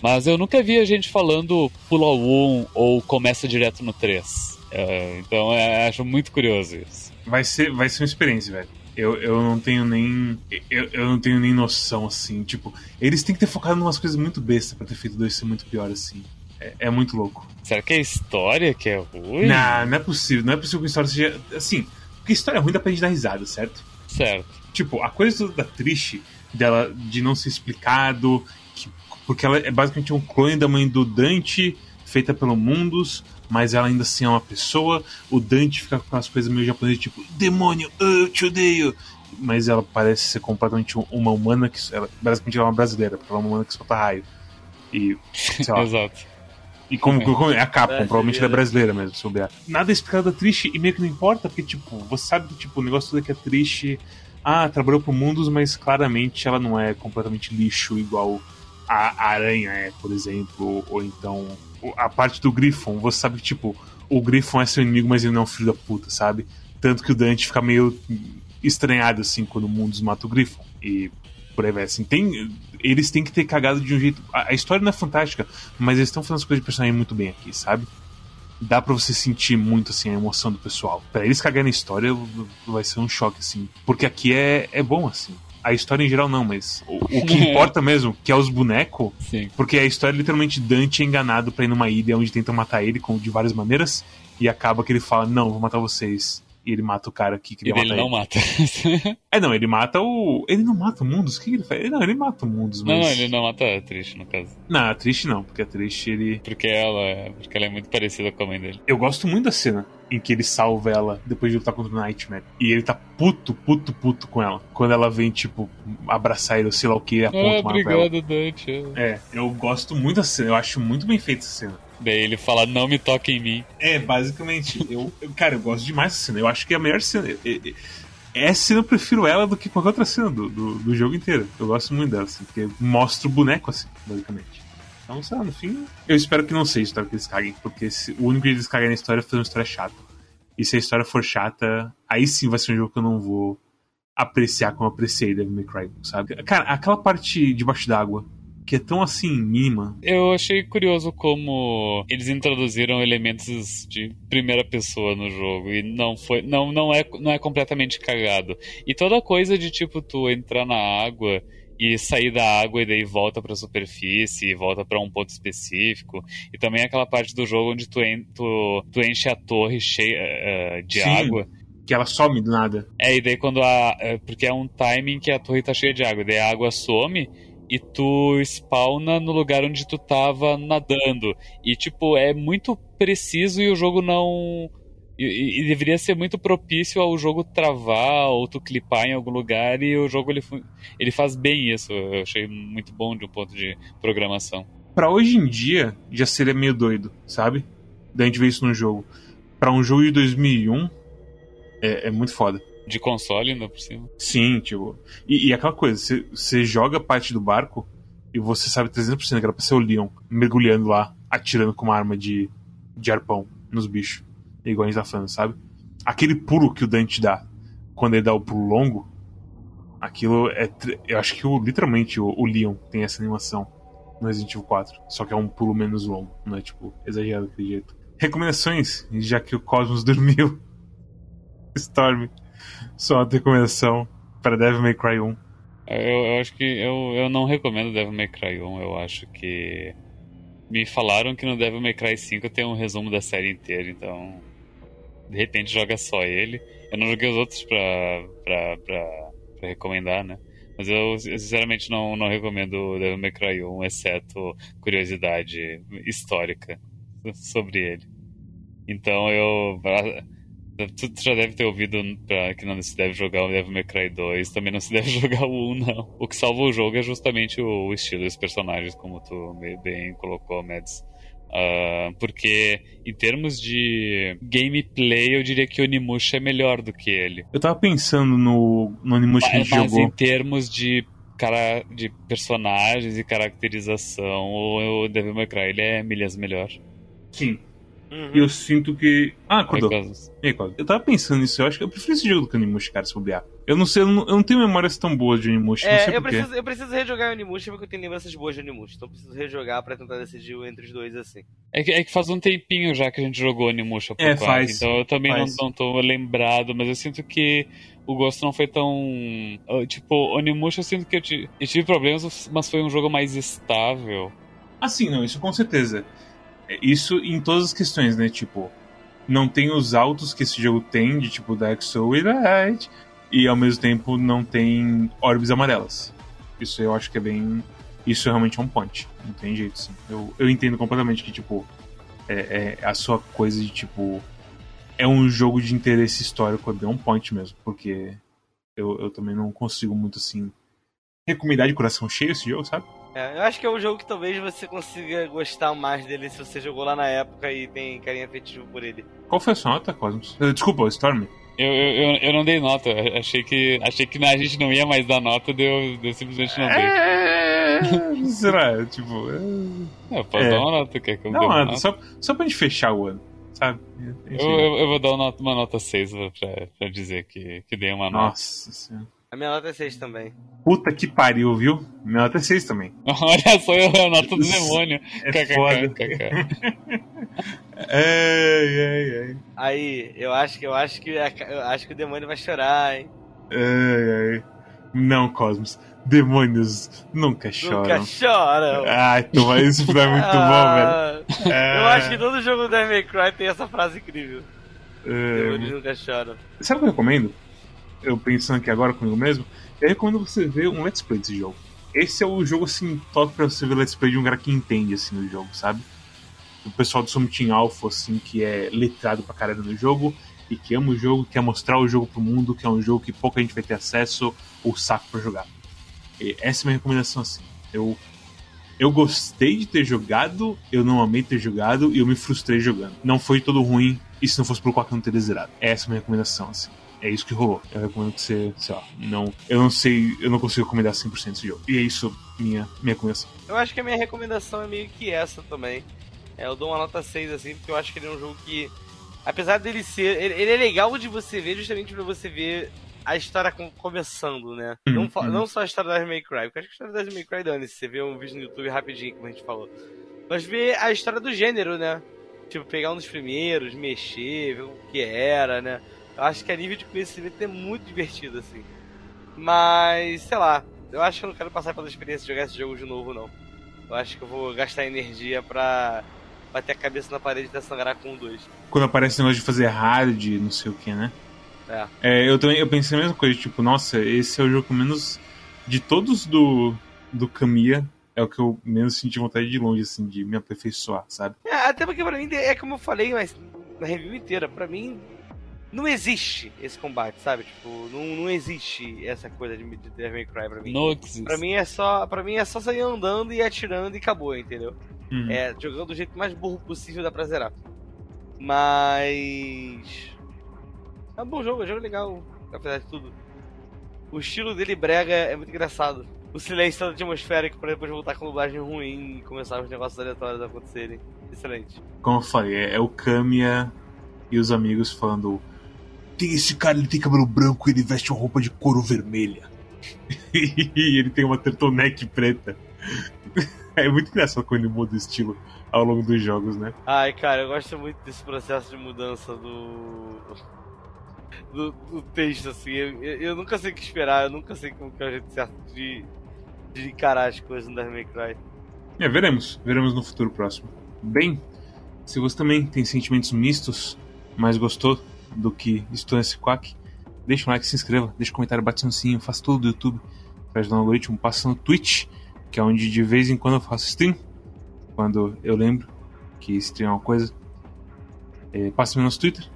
Mas eu nunca vi a gente falando pula o 1 um, ou começa direto no 3. Uh, então é, acho muito curioso isso. Vai ser, vai ser uma experiência, velho. Eu, eu não tenho nem. Eu, eu não tenho nem noção, assim. Tipo, eles têm que ter focado em umas coisas muito bestas pra ter feito dois ser muito pior, assim. É, é, muito louco. Será que é a história que é ruim? Não, não é possível. Não é possível que a história seja. Assim, porque história é ruim dá pra gente dar risada, certo? Certo. Tipo, a coisa da triste dela de não ser explicado, que, porque ela é basicamente um clone da mãe do Dante, feita pelo Mundus, mas ela ainda assim é uma pessoa. O Dante fica com aquelas coisas meio japonesas, tipo, demônio, eu te odeio. Mas ela parece ser completamente uma humana que. Ela, basicamente ela é uma brasileira, porque ela é uma humana que solta raio. E. Sei lá. [laughs] Exato. E como, como é a Capcom, provavelmente ela é brasileira mesmo, se souber. Nada é explicado triste e meio que não importa, porque, tipo, você sabe que tipo, o negócio todo aqui é triste. Ah, trabalhou pro Mundos, mas claramente ela não é completamente lixo igual a Aranha é, por exemplo. Ou então a parte do Griffon, você sabe que, tipo, o Griffon é seu inimigo, mas ele não é um filho da puta, sabe? Tanto que o Dante fica meio estranhado, assim, quando o Mundos mata o Griffon. E por aí vai, assim, tem... Eles têm que ter cagado de um jeito... A, a história não é fantástica, mas eles estão fazendo as coisas de personagem muito bem aqui, sabe? Dá pra você sentir muito, assim, a emoção do pessoal. Pra eles cagarem na história, vai ser um choque, assim. Porque aqui é, é bom, assim a história em geral não, mas o, o que [laughs] importa mesmo, que é os bonecos, porque a história é literalmente Dante é enganado pra ir numa ilha onde tentam matar ele com, de várias maneiras, e acaba que ele fala, não, vou matar vocês. E ele mata o cara que queria e matar ele. não mata. [laughs] é, não, ele mata o. Ele não mata o Mundos? O que ele faz? Não, ele mata o Mundos, mas... Não, não, ele não mata a Trish, no caso. Não, a Trish não, porque a Trish ele. Porque ela, porque ela é muito parecida com a mãe dele. Eu gosto muito da cena em que ele salva ela depois de lutar contra o Nightmare. E ele tá puto, puto, puto com ela. Quando ela vem, tipo, abraçar ele, ou sei lá o que, aponta ah, uma obrigado, Dante. É, eu gosto muito da cena, eu acho muito bem feita essa cena. Daí ele fala, não me toque em mim. É, basicamente. eu, eu, cara, eu gosto demais dessa cena. Eu acho que é a melhor cena. Essa cena eu prefiro ela do que qualquer outra cena do, do, do jogo inteiro. Eu gosto muito dela, assim, porque mostra o boneco, assim, basicamente. Então, sei lá, no fim, eu espero que não seja a história que eles caguem, porque se, o único que eles caguem na história é fazer uma história chata. E se a história for chata, aí sim vai ser um jogo que eu não vou apreciar como apreciei Devil May Cry, sabe? Cara, aquela parte debaixo d'água, que é tão assim mínima. Eu achei curioso como eles introduziram elementos de primeira pessoa no jogo e não foi, não, não é, não é completamente cagado. E toda coisa de tipo tu entrar na água e sair da água e daí volta para a superfície, volta para um ponto específico. E também aquela parte do jogo onde tu, en tu, tu enche a torre cheia uh, de Sim. água que ela some do nada. É, e daí quando a. Porque é um timing que a torre tá cheia de água, daí a água some e tu spawna no lugar onde tu tava nadando. E, tipo, é muito preciso e o jogo não. E, e, deveria ser muito propício ao jogo travar ou tu clipar em algum lugar e o jogo ele, ele faz bem isso. Eu achei muito bom de um ponto de programação. Para hoje em dia, já seria meio doido, sabe? Da gente ver isso no jogo. Para um jogo de 2001, é, é muito foda. De console ainda por cima. Sim, tipo. E, e aquela coisa, você joga parte do barco e você sabe 300% que era pra ser o Leon mergulhando lá, atirando com uma arma de, de arpão nos bichos. Igual a gente tá falando, sabe? Aquele pulo que o Dante dá quando ele dá o pulo longo, aquilo é. Eu acho que o, literalmente o, o Leon tem essa animação no Resident Evil 4. Só que é um pulo menos longo, não é tipo exagerado daquele jeito. Recomendações, já que o Cosmos [laughs] dormiu. Storm só uma recomendação para Devil May Cry 1. Eu, eu, acho que eu, eu não recomendo Devil May Cry 1. Eu acho que. Me falaram que no Devil May Cry 5 tem um resumo da série inteira, então. De repente joga só ele. Eu não joguei os outros pra, pra, pra, pra recomendar, né? Mas eu sinceramente não, não recomendo Devil May Cry 1, exceto curiosidade histórica sobre ele. Então eu Tu, já deve ter ouvido pra, que não se deve jogar o Devil May Cry 2, também não se [laughs] deve jogar o 1, não. O que salva o jogo é justamente o, estilo dos personagens, como tu bem colocou, Mads. Uh, porque em termos de gameplay, eu diria que o Onimusha é melhor do que ele. Eu tava pensando no, no Onimusha que a gente mas jogou. em termos de, cara, de personagens e caracterização, o, o Devil May Cry ele é milhas melhor. Sim, Uhum. E eu sinto que. Ah, acordou. E aí? Eu tava pensando nisso, eu acho que eu prefiro esse jogo do que o Onimusha, cara, se bobear. Eu não sei, eu não, eu não tenho memórias tão boas de Onimusha, não sei É, eu porquê. preciso, eu preciso rejogar o Onimusha porque eu tenho lembranças boas de Onimusha. Então eu preciso rejogar pra tentar decidir entre os dois assim. É que, é que faz um tempinho já que a gente jogou Onimusha por É, faz. então eu também não, Faz. não tô lembrado, mas eu sinto que o gosto não foi tão. Tipo, Onimusha eu sinto que eu, eu tive problemas, mas foi um jogo mais estável. Ah, sim, não, isso com certeza. É, Isso em todas as questões, né? Tipo, não tem os altos que esse jogo tem, de tipo Dark Souls e Light, e ao mesmo tempo não tem orbes amarelas. Isso eu acho que é bem. Isso realmente é um ponte. Não tem jeito, sim. Eu, eu entendo completamente que, tipo, é, é a sua coisa de, tipo. É um jogo de interesse histórico, é bem um point mesmo, porque eu, eu também não consigo muito, assim, recomendar de coração cheio esse jogo, sabe? É, eu acho que é um jogo que talvez você consiga gostar mais dele se você jogou lá na época e tem carinho afetivo por ele. Qual foi a sua nota, Cosmos? Eh, Desculpa, Storm. Eu, eu, eu, eu não dei nota, achei que, achei que a gente não ia mais dar nota, deu, eu simplesmente não dei. É... [laughs] Será? Tipo. é- Eu posso É. dar uma nota, quer que eu dê Não, uma nota? só, só pra gente fechar o ano, sabe? Eu, eu, eu vou dar uma nota, uma nota 6 pra, pra dizer que, que dei uma nota. Nossa senhora. A minha nota é 6 também. Puta que pariu, viu? Minha nota é 6 também. [laughs] Olha só a nota do demônio. É KKK, foda. [laughs] Ai, ai, ai. Aí, eu acho que eu acho que eu acho que o demônio vai chorar, hein? Ai, ai. Não, Cosmos. Demônios nunca choram. Nunca choram. Ai, toma, isso é [laughs] muito Ah, bom, velho. Eu acho que todo jogo do Devil May Cry tem essa frase incrível. É, Demônios nunca choram. Sabe o que eu recomendo? Eu pensando aqui agora comigo mesmo, eu recomendo você ver um Let's Play desse jogo. Esse é o jogo assim, top pra você ver Let's Play de um cara que entende assim do jogo, sabe? O pessoal do Summit Alpha, assim, que é letrado pra caralho no jogo e que ama o jogo, quer mostrar o jogo pro mundo, que é um jogo que pouca gente vai ter acesso ou saco pra jogar. E essa é a minha recomendação, assim. Eu, eu gostei de ter jogado, eu não amei ter jogado e eu me frustrei jogando. Não foi todo ruim, e se não fosse que eu não teria zerado. Essa é a minha recomendação, assim. É isso que rolou. Eu recomendo que você, sei lá, não. Eu não sei, eu não consigo recomendar 100% esse jogo. E é isso, minha, minha recomendação. Eu acho que a minha recomendação é meio que essa também. É, eu dou uma nota 6 assim, porque eu acho que ele é um jogo que, apesar dele ser. Ele, ele é legal de você ver justamente pra você ver a história com- começando, né? Uhum, não, uhum. não só a história da May Cry, porque acho que a história da May Cry dane você vê um vídeo no YouTube rapidinho, como a gente falou. Mas ver a história do gênero, né? Tipo, pegar um dos primeiros, mexer, ver o que era, né? Eu acho que a nível de conhecimento é muito divertido, assim. Mas, sei lá, eu acho que eu não quero passar pela experiência de jogar esse jogo de novo, não. Eu acho que eu vou gastar energia pra bater a cabeça na parede e até sangrar com 2. Quando aparece o negócio de fazer hard, não sei o que, né? É. É, eu também eu pensei a mesma coisa, tipo, nossa, esse é o jogo menos. De todos do, do Kamiya, é o que eu menos senti vontade de longe, assim, de me aperfeiçoar, sabe? É, até porque pra mim, é como eu falei mas na review inteira, pra mim não existe esse combate, sabe? Tipo, não, não existe essa coisa de, de Devil May Cry pra mim. No existe. Pra mim é só, para mim é só sair andando e atirando e acabou, entendeu? Uhum. É, jogando do jeito mais burro possível dá pra zerar. Mas. É um bom jogo, é um jogo legal, apesar de tudo. O estilo dele brega é muito engraçado. O silêncio todo atmosférico pra depois voltar com dublagem ruim e começar os negócios aleatórios a acontecerem. Excelente. Como eu falei, é, é o Kamiya e os amigos falando. Tem esse cara, ele tem cabelo branco e ele veste uma roupa de couro vermelha. e [laughs] ele tem uma turtleneck preta. É muito engraçado quando ele muda o estilo ao longo dos jogos, né? Ai, cara, eu gosto muito desse processo de mudança do. do, do texto, assim. Eu, eu- eu nunca sei o que esperar, eu nunca sei como que é o jeito certo de, de encarar as coisas no Devil May Cry. É, veremos. Veremos no futuro próximo. Bem, se você também tem sentimentos mistos, mas gostou do que estou nesse quack, deixa um like, se inscreva, deixa um comentário, bate no sininho, faz tudo do YouTube ajudar no algoritmo, passa no Twitch, que é onde de vez em quando eu faço stream, quando eu lembro que stream é uma coisa. É, passa no nosso Twitter,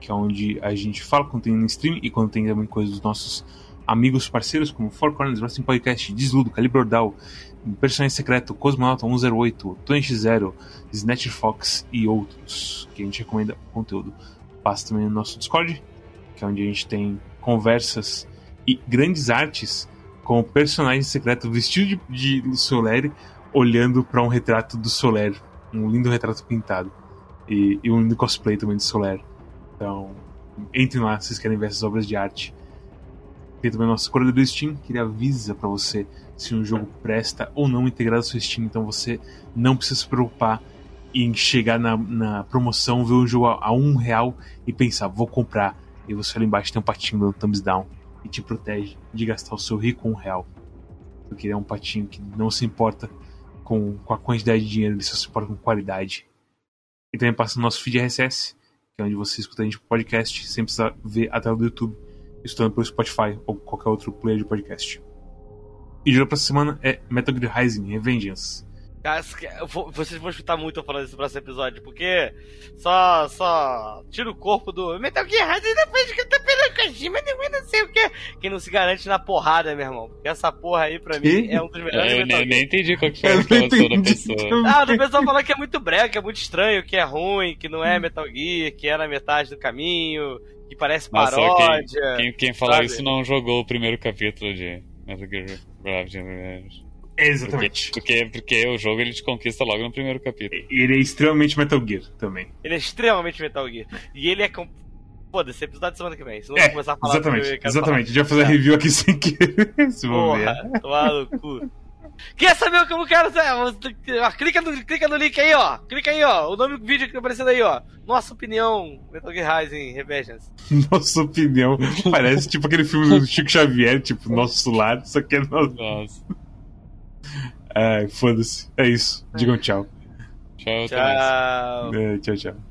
que é onde a gente fala quando tem stream e quando tem também coisas dos nossos amigos parceiros, como Four Corners, Wrestling Podcast, Desludo, Calibre Ordal, Personagem Secreto, Cosmonauta 108, 20X0, Snatcher Fox e outros, que a gente recomenda conteúdo. Passa também no nosso Discord, que é onde a gente tem conversas e grandes artes com o personagem secreto vestido de, de Soler, olhando para um retrato do Soler, um lindo retrato pintado. e, e um cosplay também de Soler. Então, entrem lá se vocês querem ver essas obras de arte. Tem também a nossa curadoria do Steam, que ele avisa para você se um jogo presta ou não integrado ao seu Steam. Então você não precisa se preocupar em chegar na, na promoção, ver um jogo a, a, um real e pensar, vou comprar. E você ali embaixo tem um patinho dando thumbs down e te protege de gastar o seu rico um real. Porque ele é um patinho que não se importa com, com a quantidade de dinheiro, ele só se importa com qualidade. E também passa no nosso feed RSS, que é onde você escuta a gente podcast, sem precisar ver a tela do YouTube, escutando pelo Spotify ou qualquer outro player de podcast. E o jogo pra semana é Metal Gear Rising Revengeance. Vocês vão escutar muito eu falando desse próximo episódio, porque só, só tira o corpo do Metal Gear Rising depois que eu tô pelo Kojima, não sei o que. Quem não se garante na porrada, meu irmão. Porque essa porra aí, pra que? mim, é um dos melhores é, Metal nem, nem entendi qual que [laughs] foi a reclamação da pessoa. Ah, o pessoal falou que é muito brega, que é muito estranho, que é ruim, que não é Metal Gear, que é na metade do caminho, que parece Nossa, paródia. Quem, quem, quem falou isso não jogou o primeiro capítulo de Metal Gear Rising. Exatamente. Porque, porque, porque, o jogo ele te conquista logo no primeiro capítulo. Ele é extremamente Metal Gear também. Ele é extremamente Metal Gear. E ele é. Com... Foda-se, episódio de semana que vem. Senão é, começar a falar Exatamente, exatamente. A gente vai fazer a review aqui sem querer. [laughs] Se Porra, tomar no cu. Quer saber o que eu quero saber? Clica no, clica no link aí, ó. Clica aí, ó. O nome do vídeo que tá aparecendo aí, ó. Nossa opinião, Metal Gear Rising Revengeance. [laughs] Nossa opinião. Parece tipo aquele filme do Chico Xavier, tipo, Nosso Lar, só que é nosso. Nossa. Ai, foda-se. É isso. Digam tchau. Tchau, tchau. É, tchau, tchau.